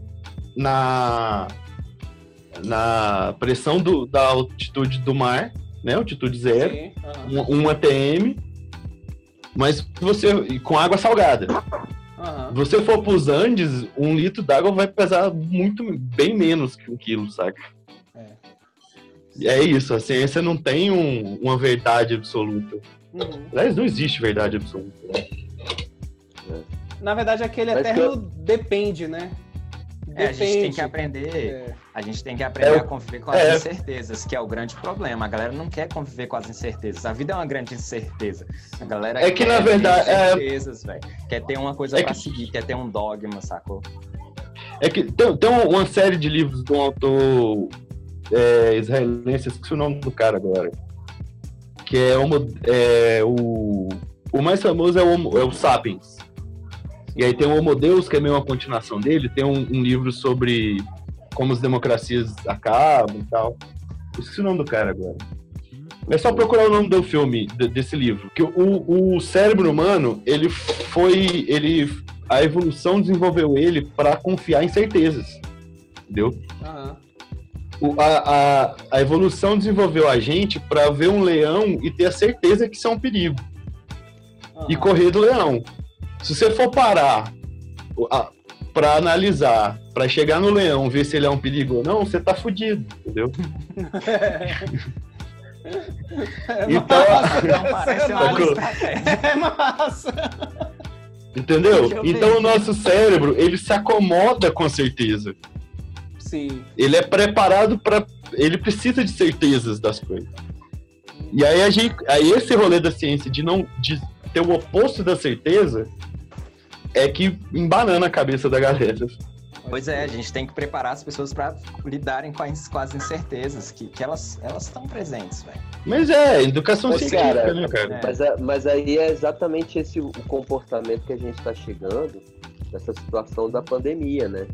na, na pressão do- da altitude do mar, né? Altitude zero, Sim, um, um ATM, mas você com água salgada. Se você for para os Andes, um litro d'água vai pesar muito, bem menos que um quilo, saca? É. É isso, a ciência não tem um- uma verdade absoluta. Uhum. Aliás, não existe verdade absoluta. né? Na verdade, aquele Mas eterno eu- depende, né? É, a gente tem Depende. que aprender. É. A gente tem que aprender É, a conviver com as é. incertezas, que é o grande problema. A galera não quer conviver com as incertezas. A vida é uma grande incerteza. A galera É que, quer na ter verdade, é- certezas, velho. Quer ter uma coisa É pra que- seguir, quer ter um dogma, sacou? É que tem, tem uma série de livros de um autor é, israelense, esqueci o nome do cara agora. Que é, homo, é o. O mais famoso é o, é o Sapiens. E aí tem o Homo Deus, que é meio uma continuação dele. Tem um, um livro sobre como as democracias acabam e tal. Esqueci o nome do cara agora. É só procurar o nome do filme, de- desse livro. Que o, o cérebro humano, ele foi. ele A evolução desenvolveu ele para confiar em certezas. Entendeu? O- a, a, a evolução desenvolveu a gente para ver um leão e ter a certeza que isso é um perigo. E correr do leão. Se você for parar para analisar, para chegar no leão, ver se ele é um perigo ou não, você tá fudido, entendeu? (laughs) É Então, (laughs) estratégia. É massa. Entendeu? Então o nosso cérebro, ele se acomoda com a certeza. Sim. Ele é preparado para ele precisa de certezas das coisas. E aí a gente, aí esse rolê da ciência de não de ter o oposto da certeza é que embanana a cabeça da galera. Pois é, a gente tem que preparar as pessoas pra lidarem com as, com as incertezas, que, que elas elas estão presentes, velho. Mas é, educação Mas, científica, cara, né, cara? Mas, é- mas aí é exatamente esse o comportamento que a gente está chegando nessa situação da pandemia, né?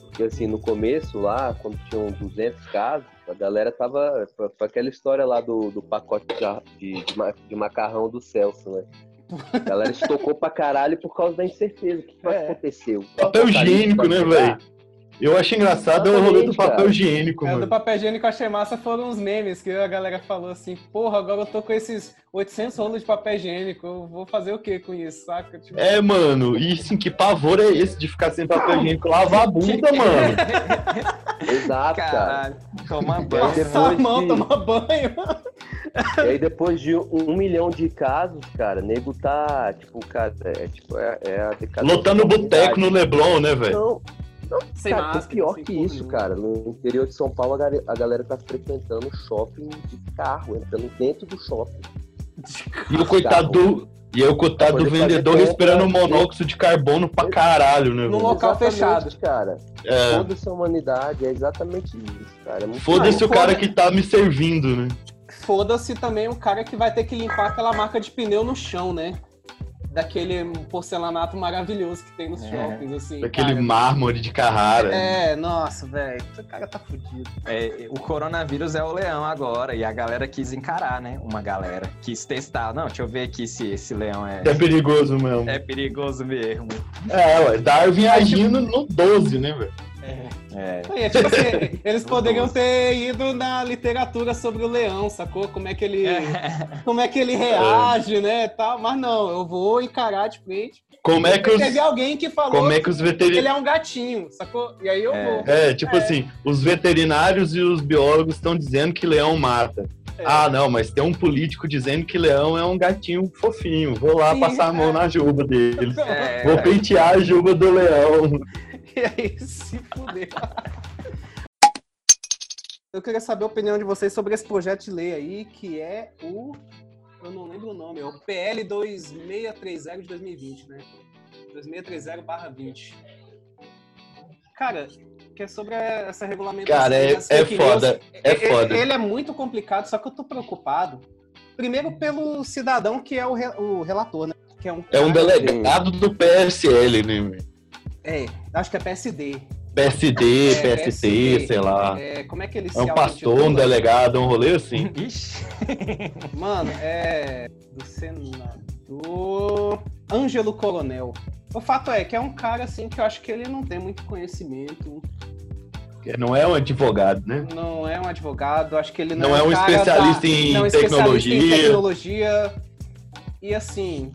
Porque assim, no começo lá, quando tinham 200 casos, a galera tava foi foi aquela história lá do, do pacote de, de, de macarrão do Celso, né? A galera estocou pra caralho por causa da incerteza. O que, que vai É. acontecer? O Papel apocalipse higiênico, né, velho? Eu acho engraçado é o rolê do papel cara. higiênico, É, o do mano. papel higiênico eu achei massa foram uns memes que a galera falou assim, porra, agora eu tô com esses 800 rolos de papel higiênico, eu vou fazer o que com isso, saca? Tipo, É, mano, e assim, que pavor é esse de ficar sem papel higiênico? Lavar a bunda, (laughs) mano. Exato, cara. Caralho, toma E banho. passar a mão, de- tomar banho. (laughs) E aí depois de um, milhão de casos, cara, nego tá, tipo, cara, é, tipo, é, é a decadência Lotando da boteco no. Leblon, né, velho? Não, Sem cara, máscara, pior que isso, cara. No interior de São Paulo, a galera, tá frequentando shopping de carro, entrando dentro do shopping. E o coitado do. E aí o coitado do vendedor respirando monóxido de carbono pra caralho, né, No local Exatamente, fechado. cara. É. Foda-se a humanidade, é exatamente isso, cara. É Foda-se o cara que tá me servindo, né? Foda-se também o cara que vai ter que limpar aquela marca de pneu no chão, né? Daquele porcelanato maravilhoso que tem nos É. shoppings, assim. Daquele cara. mármore de Carrara. É, nossa, velho. O cara tá fudido. É, o coronavírus é o leão agora, e a galera quis encarar, né? Uma galera quis testar. Não, deixa eu ver aqui se esse leão é, É perigoso mesmo. é perigoso mesmo. É, ué, Darwin agindo no 12, né, velho? É. É, tipo assim, (laughs) eles poderiam ter ido na literatura sobre o leão, sacou? Como é que ele, como é que ele reage, né, tal. Mas não, eu vou encarar de frente. Como é que os- Teve alguém que falou como é que os veterin- ele é um gatinho, sacou? E aí eu vou. É, tipo assim, os veterinários e os biólogos estão dizendo que leão mata. É. Ah, não, mas tem um político dizendo que leão é um gatinho fofinho. Vou lá Sim, passar a mão é. na juba deles. (laughs) É. Vou pentear a juba do leão. (laughs) E aí se fuder. Eu queria saber a opinião de vocês sobre esse projeto de lei aí, que é o. Eu não lembro o nome, é o PL 2630 de 2020, né? 2630-20. Cara, que é sobre essa regulamentação. Cara, é- é news. foda, é foda. Ele é muito complicado, só que eu tô preocupado. Primeiro pelo cidadão que é o, re- o relator, né? Que é um, É um cara- delegado do PSL, né? É, acho que é PSD. PSD, É, PST, PSD. sei lá. É, como é que ele É um pastor, um delegado, um rolê assim. (laughs) Mano, é. Do senador. Ângelo Coronel. O fato é que é um cara assim que eu acho que ele não tem muito conhecimento, Não é um advogado, né? não é um advogado, acho que ele não, Não é um cara especialista em não é especialista em tecnologia. E assim.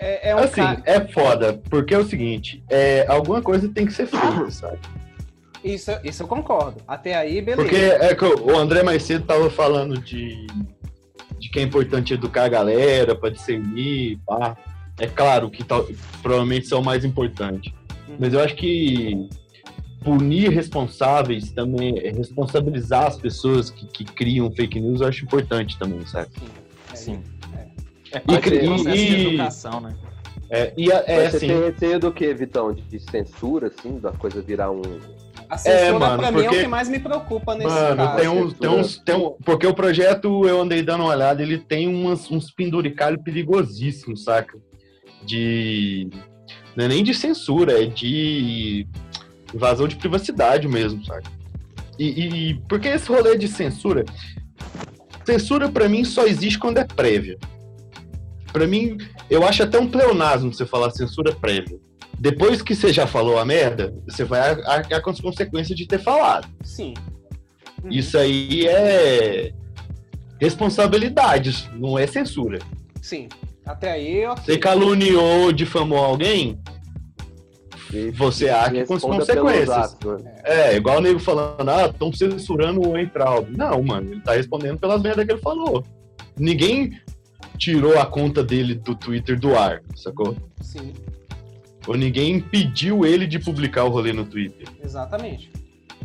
É, é- é um assim, cara. é foda, porque é o seguinte, é, alguma coisa tem que ser feita, sabe? Isso, isso eu concordo. Até aí, beleza. Porque é que o André mais cedo tava falando de, de que é importante educar a galera para discernir, pá. É claro que tal, provavelmente são o mais importante. Mas eu acho que punir responsáveis também, é responsabilizar as pessoas que, que criam fake news, eu acho importante também, sabe? Sim. É E, processo de e- educação, né? É, e a- é Mas você assim, tem receio do que, Vitão? De, de censura, assim, da coisa virar um. A censura, É, mano, pra mim, é o porque- que mais me preocupa nesse Mano, caso. tem uns, tem uns, tem um, porque o projeto, eu andei dando uma olhada, ele tem umas, uns penduricalhos perigosíssimos, saca? De. Não é nem de censura, é de invasão de privacidade mesmo, saca? E, e porque esse rolê de censura. Censura pra mim só existe quando é prévia. Pra mim, eu acho até um pleonasmo você falar censura prévia. Depois que você já falou a merda, você vai arcar com as consequências de ter falado. Sim. Isso aí é responsabilidade, não é censura. Sim. Até aí, ok. Você caluniou, difamou alguém, você arca com as consequências. né? É, igual o nego falando, ah, estão censurando o Entraub. Não, mano, ele tá respondendo pelas merdas que ele falou. Ninguém tirou a conta dele do Twitter do ar, sacou? Sim, Ou ninguém impediu ele de publicar o rolê no Twitter. exatamente.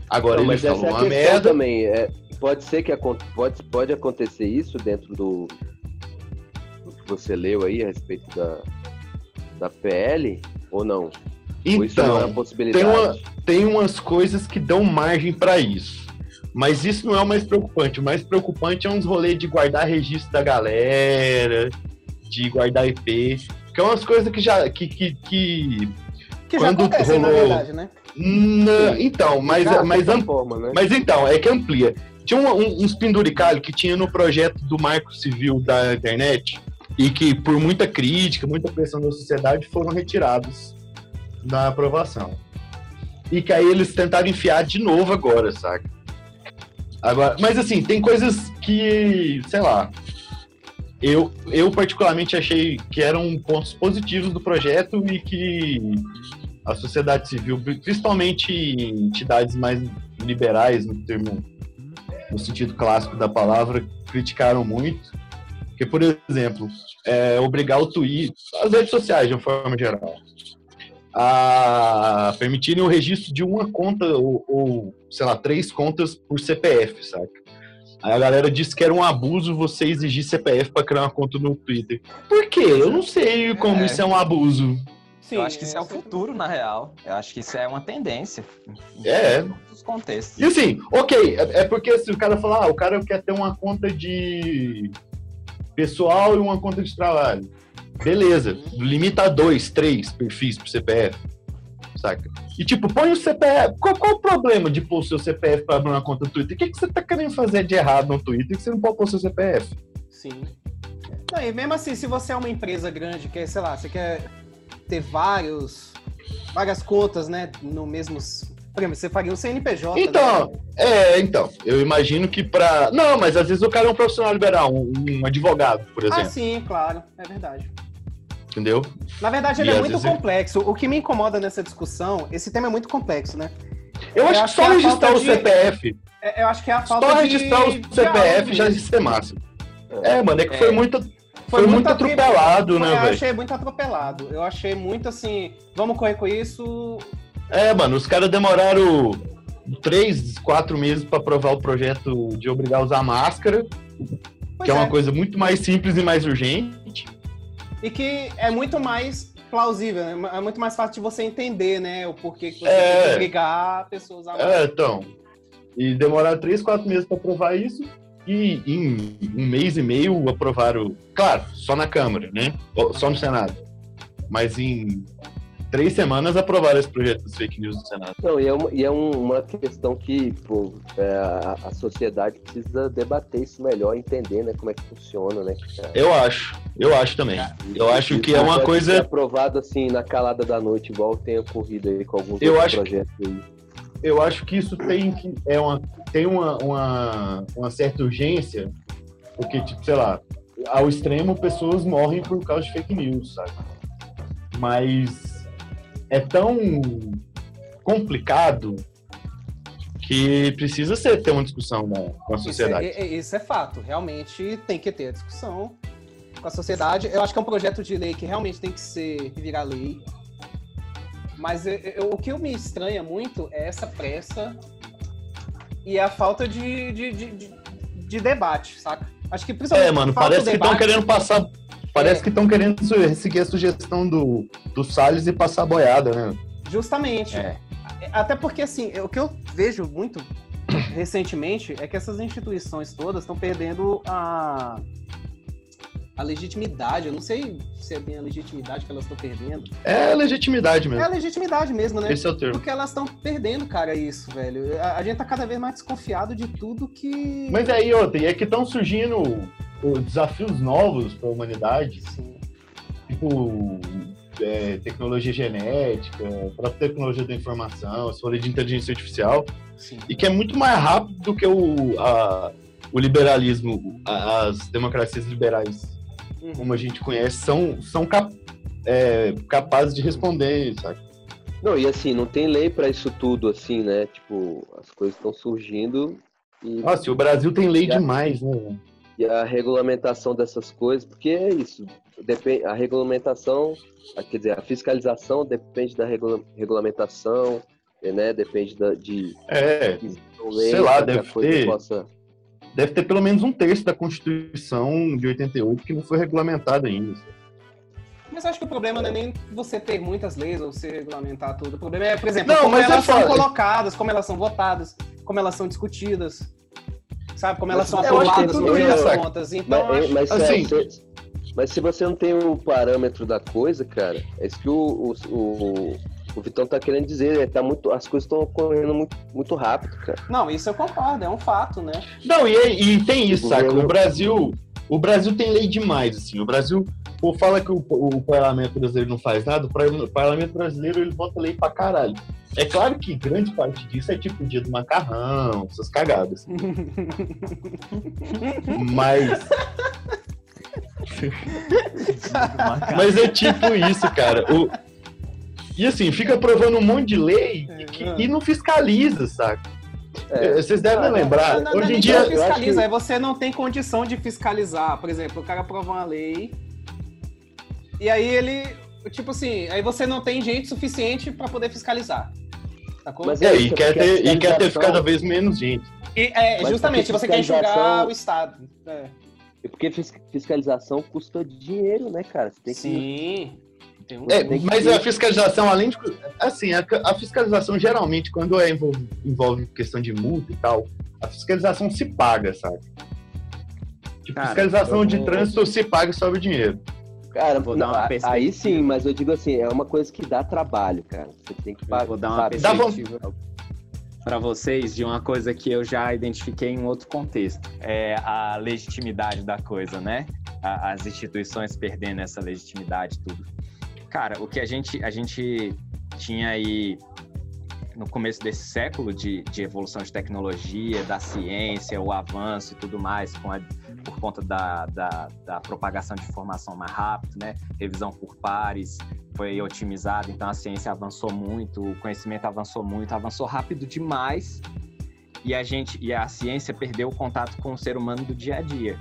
Agora Não, ele mas essa falou é a uma questão merda. também. É, pode ser que pode, pode acontecer isso dentro do, do que você leu aí a respeito da, da PL ou não? ou isso não é uma Então, possibilidade? tem, uma- tem umas coisas que dão margem pra isso. Mas isso não é o mais preocupante. O mais preocupante é uns rolês de guardar registro da galera, de guardar IP, que é umas coisas que já. que, que, que Que já quando acontece, na rolou- verdade, né? Não, então, mas, Já, mas, am- forma, né? mas então, é que amplia. Tinha um- um- uns penduricalhos que tinha no projeto do Marco Civil da internet e que, por muita crítica, muita pressão da sociedade, foram retirados da aprovação. E que aí eles tentaram enfiar de novo agora, saca? Agora, mas assim, tem coisas que, sei lá, eu, eu particularmente achei que eram pontos positivos do projeto e que a sociedade civil, principalmente entidades mais liberais no termo no sentido clássico da palavra, criticaram muito. Porque, por exemplo, é, obrigar o Twitter, as redes sociais de uma forma geral, a permitirem o registro de uma conta ou, ou, sei lá, três contas por CPF, saca? Aí a galera disse que era um abuso você exigir CPF para criar uma conta no Twitter. Por quê? Eu não sei como É. isso é um abuso. eu acho que isso é o futuro, na real. Eu acho que isso é uma tendência. É. os contextos. E assim, ok, é, é porque se o cara falar, ah, o cara quer ter uma conta de pessoal e uma conta de trabalho. Beleza, limita a dois, três perfis pro CPF, saca? E tipo, põe o CPF. Qual, qual o problema de pôr o seu CPF pra abrir uma conta do Twitter? O que, que você tá querendo fazer de errado no Twitter que você não pode pôr o seu CPF? Sim. Não, e mesmo assim, se você é uma empresa grande, que sei lá, você quer ter vários várias contas, né? No mesmo. Por exemplo, você faria um CNPJ. Então, né? é, então, eu imagino que pra. Não, mas às vezes o cara é um profissional liberal, um, um advogado, por exemplo. Ah, sim, claro, é verdade. Entendeu? Na verdade, E ele é às muito vezes- complexo. O que me incomoda nessa discussão, esse tema é muito complexo, né? Eu acho que só é registrar o de- CPF. é- Eu acho que é a falta Só de. registrar o diálogo CPF já mesmo. ia ser massa. É, mano, é que É. foi muito. Foi, muito atri- atropelado, Foi- né, Eu velho? achei muito atropelado. Eu achei muito assim, vamos correr com isso. É, mano, os caras demoraram três, quatro meses pra aprovar o projeto de obrigar a usar máscara, que é uma é. coisa muito mais simples e mais urgente. E que é muito mais plausível, né? é muito mais fácil de você entender, né? O porquê que você É. tem que obrigar a pessoa a É, então. E demoraram três, quatro meses pra aprovar isso. E em um mês e meio aprovaram. Claro, só na Câmara, né? Só no Senado. Mas em três semanas aprovaram esse projeto dos fake news no Senado. Não, e é uma, e é um- uma questão que pô, é, a, a sociedade precisa debater isso melhor, entender né, como é que funciona, né? cara? Eu acho, eu acho também. Eu acho que é uma coisa. aprovado assim na calada da noite, igual tem ocorrido aí com alguns Eu acho que- projetos aí. eu acho que isso tem que é uma tem uma, uma, uma certa urgência porque tipo sei lá ao extremo pessoas morrem por causa de fake news sabe mas é tão complicado que precisa ser ter uma discussão na, com a Isso é, sociedade é- isso é fato. Realmente tem que ter a discussão com a sociedade. Eu acho que é um projeto de lei que realmente tem que ser virar lei. Mas eu- eu- o que me estranha muito é essa pressa e a falta de, de, de, de- de debate, saca? Acho que principalmente é mano parece que estão querendo passar parece É. que estão querendo seguir a sugestão do do Salles e passar a boiada né Justamente. Até porque, assim, o que eu vejo muito (coughs) recentemente é que essas instituições todas estão perdendo a, a legitimidade. Eu não sei se é bem a legitimidade que elas estão perdendo. é legitimidade mesmo É a legitimidade mesmo, né? Esse é o termo. Porque elas estão perdendo, cara, isso, velho. A, a gente tá cada vez mais desconfiado de tudo que. Mas aí, outra, e é que estão surgindo desafios novos para a humanidade, tipo é, tecnologia genética, própria tecnologia da informação, se for de inteligência artificial, e que é muito mais rápido do que o, a- o liberalismo, a- as democracias liberais, Uhum. como a gente conhece, são, são cap- é, capazes de responder, sabe? Não, e assim, não tem lei pra isso tudo, assim, né? Tipo, as coisas estão surgindo e. Nossa, e o Brasil tem lei a- demais, né? E a regulamentação dessas coisas, porque é isso. Depende, a regulamentação, a- quer dizer, a fiscalização depende da regula- regulamentação, né? Depende da, de. É, de lei sei lá, deve ter. Possa... Deve ter pelo menos um terço da Constituição de 88 que não foi regulamentado ainda. Mas acho que o problema não é nem você ter muitas leis ou você regulamentar tudo. O problema é, por exemplo, Não, como mas é elas são foda. colocadas, como elas são votadas, como elas são discutidas. Sabe? Como elas Mas são aprovadas tudo no fim das contas. Então, mas, acho- mas, assim- se, mas se você não tem o parâmetro da coisa, cara, é isso que o, o, o, o Vitão tá querendo dizer. né? Tá muito, as coisas estão ocorrendo muito, muito rápido, cara. Não, isso eu concordo, é um fato, né? Não, e, e tem isso, O saca? O Brasil, o Brasil tem lei demais, assim. O Brasil, pô, fala que o, o parlamento brasileiro não faz nada, o par- o parlamento brasileiro ele bota lei pra caralho. É claro que grande parte disso é tipo o dia do macarrão, essas cagadas. (laughs) Mas. Mas é tipo isso, cara. O... E assim, fica aprovando um monte de lei e, que- e não fiscaliza, saca? É. Vocês devem lembrar, Não, não, não, hoje em dia. fiscaliza, é você não tem condição de fiscalizar. Por exemplo, o cara aprova uma lei e aí ele, tipo assim, aí você não tem gente suficiente pra poder fiscalizar. Sacou? Mas É, é e isso, quer, ter, e quer ter fiscalização- cada vez menos gente. E, é, Mas justamente, você quer enxugar o Estado. É. Porque fis- fiscalização custa dinheiro, né, cara? Você tem que. Sim. Um- É, mas a fiscalização, além de. Assim, a, a fiscalização geralmente, quando é envolve, envolve questão de multa e tal, a fiscalização se paga, sabe? Tipo, Cara, fiscalização de trânsito se paga e sobe dinheiro. Cara, Vou não, dar uma perspectiva. aí sim, mas eu digo assim, é uma coisa que dá trabalho, cara. Você tem que pagar. vou dar uma sabe? Perspectiva para vocês de uma coisa que eu já identifiquei em outro contexto. É a legitimidade da coisa, né? A- As instituições perdendo essa legitimidade, tudo. Cara, o que a gente, a gente tinha aí no começo desse século de, de evolução de tecnologia, da ciência, o avanço e tudo mais, com a, por conta da, da, da, propagação de informação mais rápido, né? Revisão por pares foi otimizada, então a ciência avançou muito, o conhecimento avançou muito, avançou rápido demais e a gente e a ciência perdeu o contato com o ser humano do dia a dia,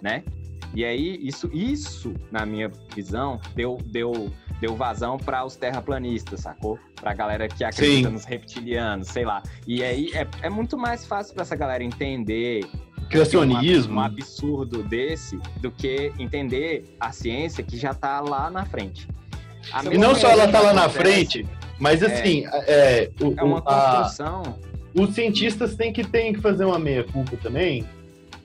né? E aí isso isso na minha visão deu deu deu vazão para os terraplanistas, sacou? Para a galera que acredita Sim. nos reptilianos, sei lá. E aí é, é muito mais fácil para essa galera entender criacionismo, um, um, absurdo desse do que entender a ciência que já está lá na frente. e não só ela está lá na frente, mas é. assim, é, é, o, é uma construção. A, os cientistas têm que, têm que fazer uma meia-culpa também,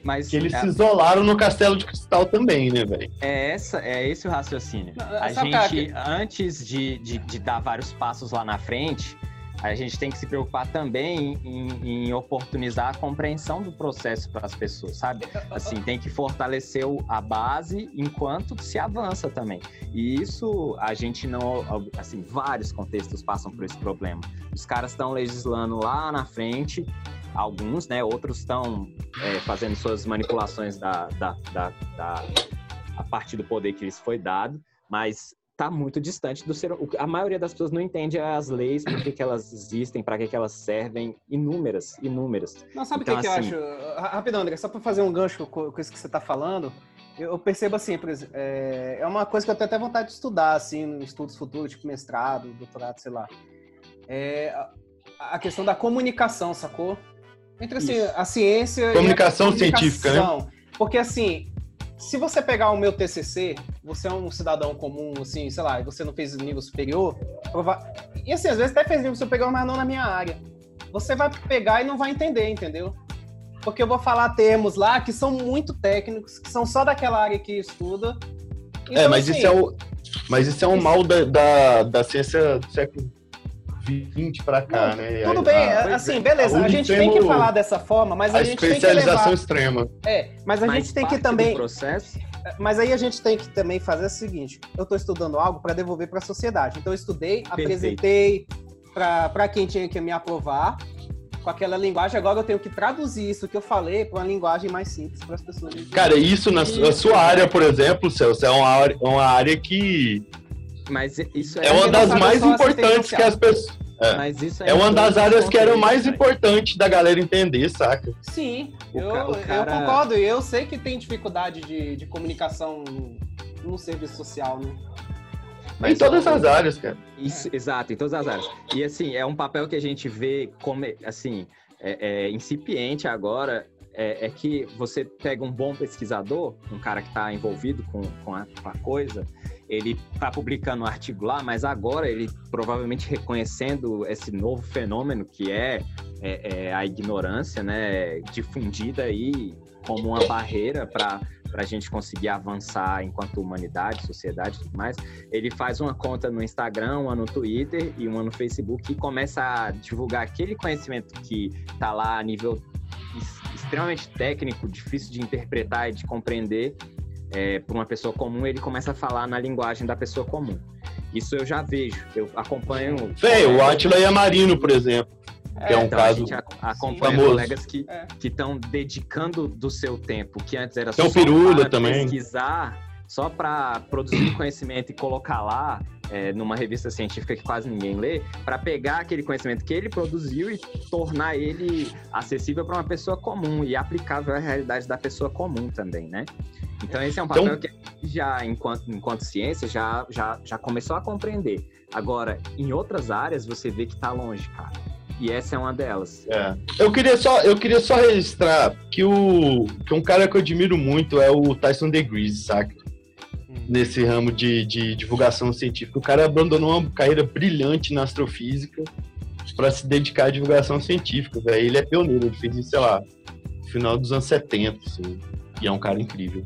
mas, que eles é... se isolaram no castelo de cristal também, né, velho? É, essa, é esse o raciocínio. A gente, antes de, de, de, dar vários passos lá na frente, a gente tem que se preocupar também em, em oportunizar a compreensão do processo para as pessoas, sabe? Assim, tem que fortalecer a base enquanto se avança também. E isso a gente não, assim, vários contextos passam por esse problema. Os caras estão legislando lá na frente, alguns, né? Outros estão é, fazendo suas manipulações da, da, da, da, a partir do poder que lhes foi dado, mas está muito distante do ser. A maioria das pessoas não entende as leis, por que, que elas existem, para que, que elas servem, inúmeras, inúmeras. Não, sabe o então, que, assim... que eu acho? Rapidão, André, só para fazer um gancho com, isso que você está falando, eu percebo assim, é, é uma coisa que eu tenho até vontade de estudar, assim, em estudos futuros, tipo mestrado, doutorado, sei lá. É a questão da comunicação, sacou? Entre assim, a ciência comunicação e a comunicação científica, né? Porque assim, se você pegar o meu TCC, você é um cidadão comum, assim, sei lá, e você não fez nível superior, e assim, às vezes até fez nível superior, mas não na minha área. Você vai pegar e não vai entender, entendeu? Porque eu vou falar termos lá que são muito técnicos, que são só daquela área que estuda. É, então, é, mas assim, isso é o, mas isso é um mal da, da, da ciência do século 20 para cá, não, né? Tudo bem, a, assim, beleza. A, a gente tem que falar dessa forma, mas a, a gente tem que especialização extrema. É, mas a mas gente tem que também processo mas aí a gente tem que também fazer o seguinte: eu estou estudando algo para devolver para a sociedade. Então eu estudei, Perfeito. apresentei para quem tinha que me aprovar com aquela linguagem. Agora eu tenho que traduzir isso que eu falei para uma linguagem mais simples para as pessoas. Cara, isso na sua área, por exemplo, Celso, é uma área, uma área que mas isso é, é uma das mais importantes que as pessoas. É. Mas isso é, é uma das áreas que era o mais importante da galera entender, saca? Sim, eu, ca cara... eu concordo. E eu sei que tem dificuldade de, de comunicação no serviço social, né? Mas, em todas as áreas, cara. Isso, exato, em todas as áreas. E assim, é um papel que a gente vê como, assim, é, é incipiente agora, é, é, que você pega um bom pesquisador, um cara que está envolvido com, com, a, com a coisa, ele está publicando um artigo lá, mas agora ele provavelmente reconhecendo esse novo fenômeno que é, é, é a ignorância, né, difundida aí como uma barreira para para a gente conseguir avançar enquanto humanidade, sociedade e tudo mais, ele faz uma conta no Instagram, uma no Twitter e uma no Facebook e começa a divulgar aquele conhecimento que está lá a nível extremamente técnico, difícil de interpretar e de compreender, é, para uma pessoa comum, ele começa a falar na linguagem da pessoa comum. Isso eu já vejo, eu acompanho. Veio, o Atila Yamarino, por exemplo. É, que é um então, caso a gente acompanha famoso. colegas que é. estão dedicando do seu tempo, que antes era só para também. pesquisar, só para produzir conhecimento e colocar lá é, numa revista científica que quase ninguém lê, para pegar aquele conhecimento que ele produziu e tornar ele acessível para uma pessoa comum e aplicável à realidade da pessoa comum também, né? Então esse é um papel então... que já, enquanto, enquanto ciência, já, já, já começou a compreender. Agora, em outras áreas, você vê que está longe, cara. E essa é uma delas. É. Eu queria só, eu queria só registrar que o que um cara que eu admiro muito é o Tyson DeGrease, saca? Nesse ramo de, de divulgação científica. O cara abandonou uma carreira brilhante na astrofísica para se dedicar à divulgação científica. Véio. Ele é pioneiro, ele fez isso, sei lá, no final dos anos 70, assim. E é um cara incrível.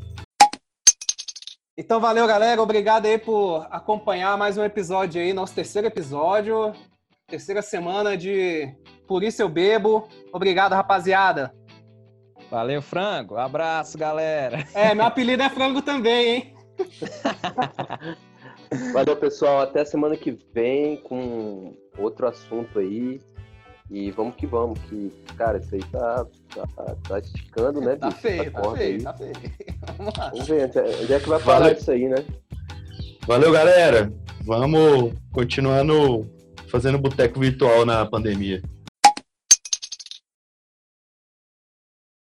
Então valeu, galera. Obrigado aí por acompanhar mais um episódio aí, nosso terceiro episódio, terceira semana de Por Isso Eu Bebo. Obrigado, rapaziada. Valeu, Frango. Abraço, galera. É, meu apelido é Frango também, hein? (laughs) Valeu, pessoal. Até semana que vem com outro assunto aí. E vamos que vamos, que, cara, isso aí tá, tá, tá esticando, né, Tá bicho? feio, Essa tá corda feio, aí. tá feio. (laughs) Vamos lá. Vamos ver onde é, onde é que vai parar Valeu. isso aí, né? Valeu, galera. Vamos continuando fazendo boteco virtual na pandemia.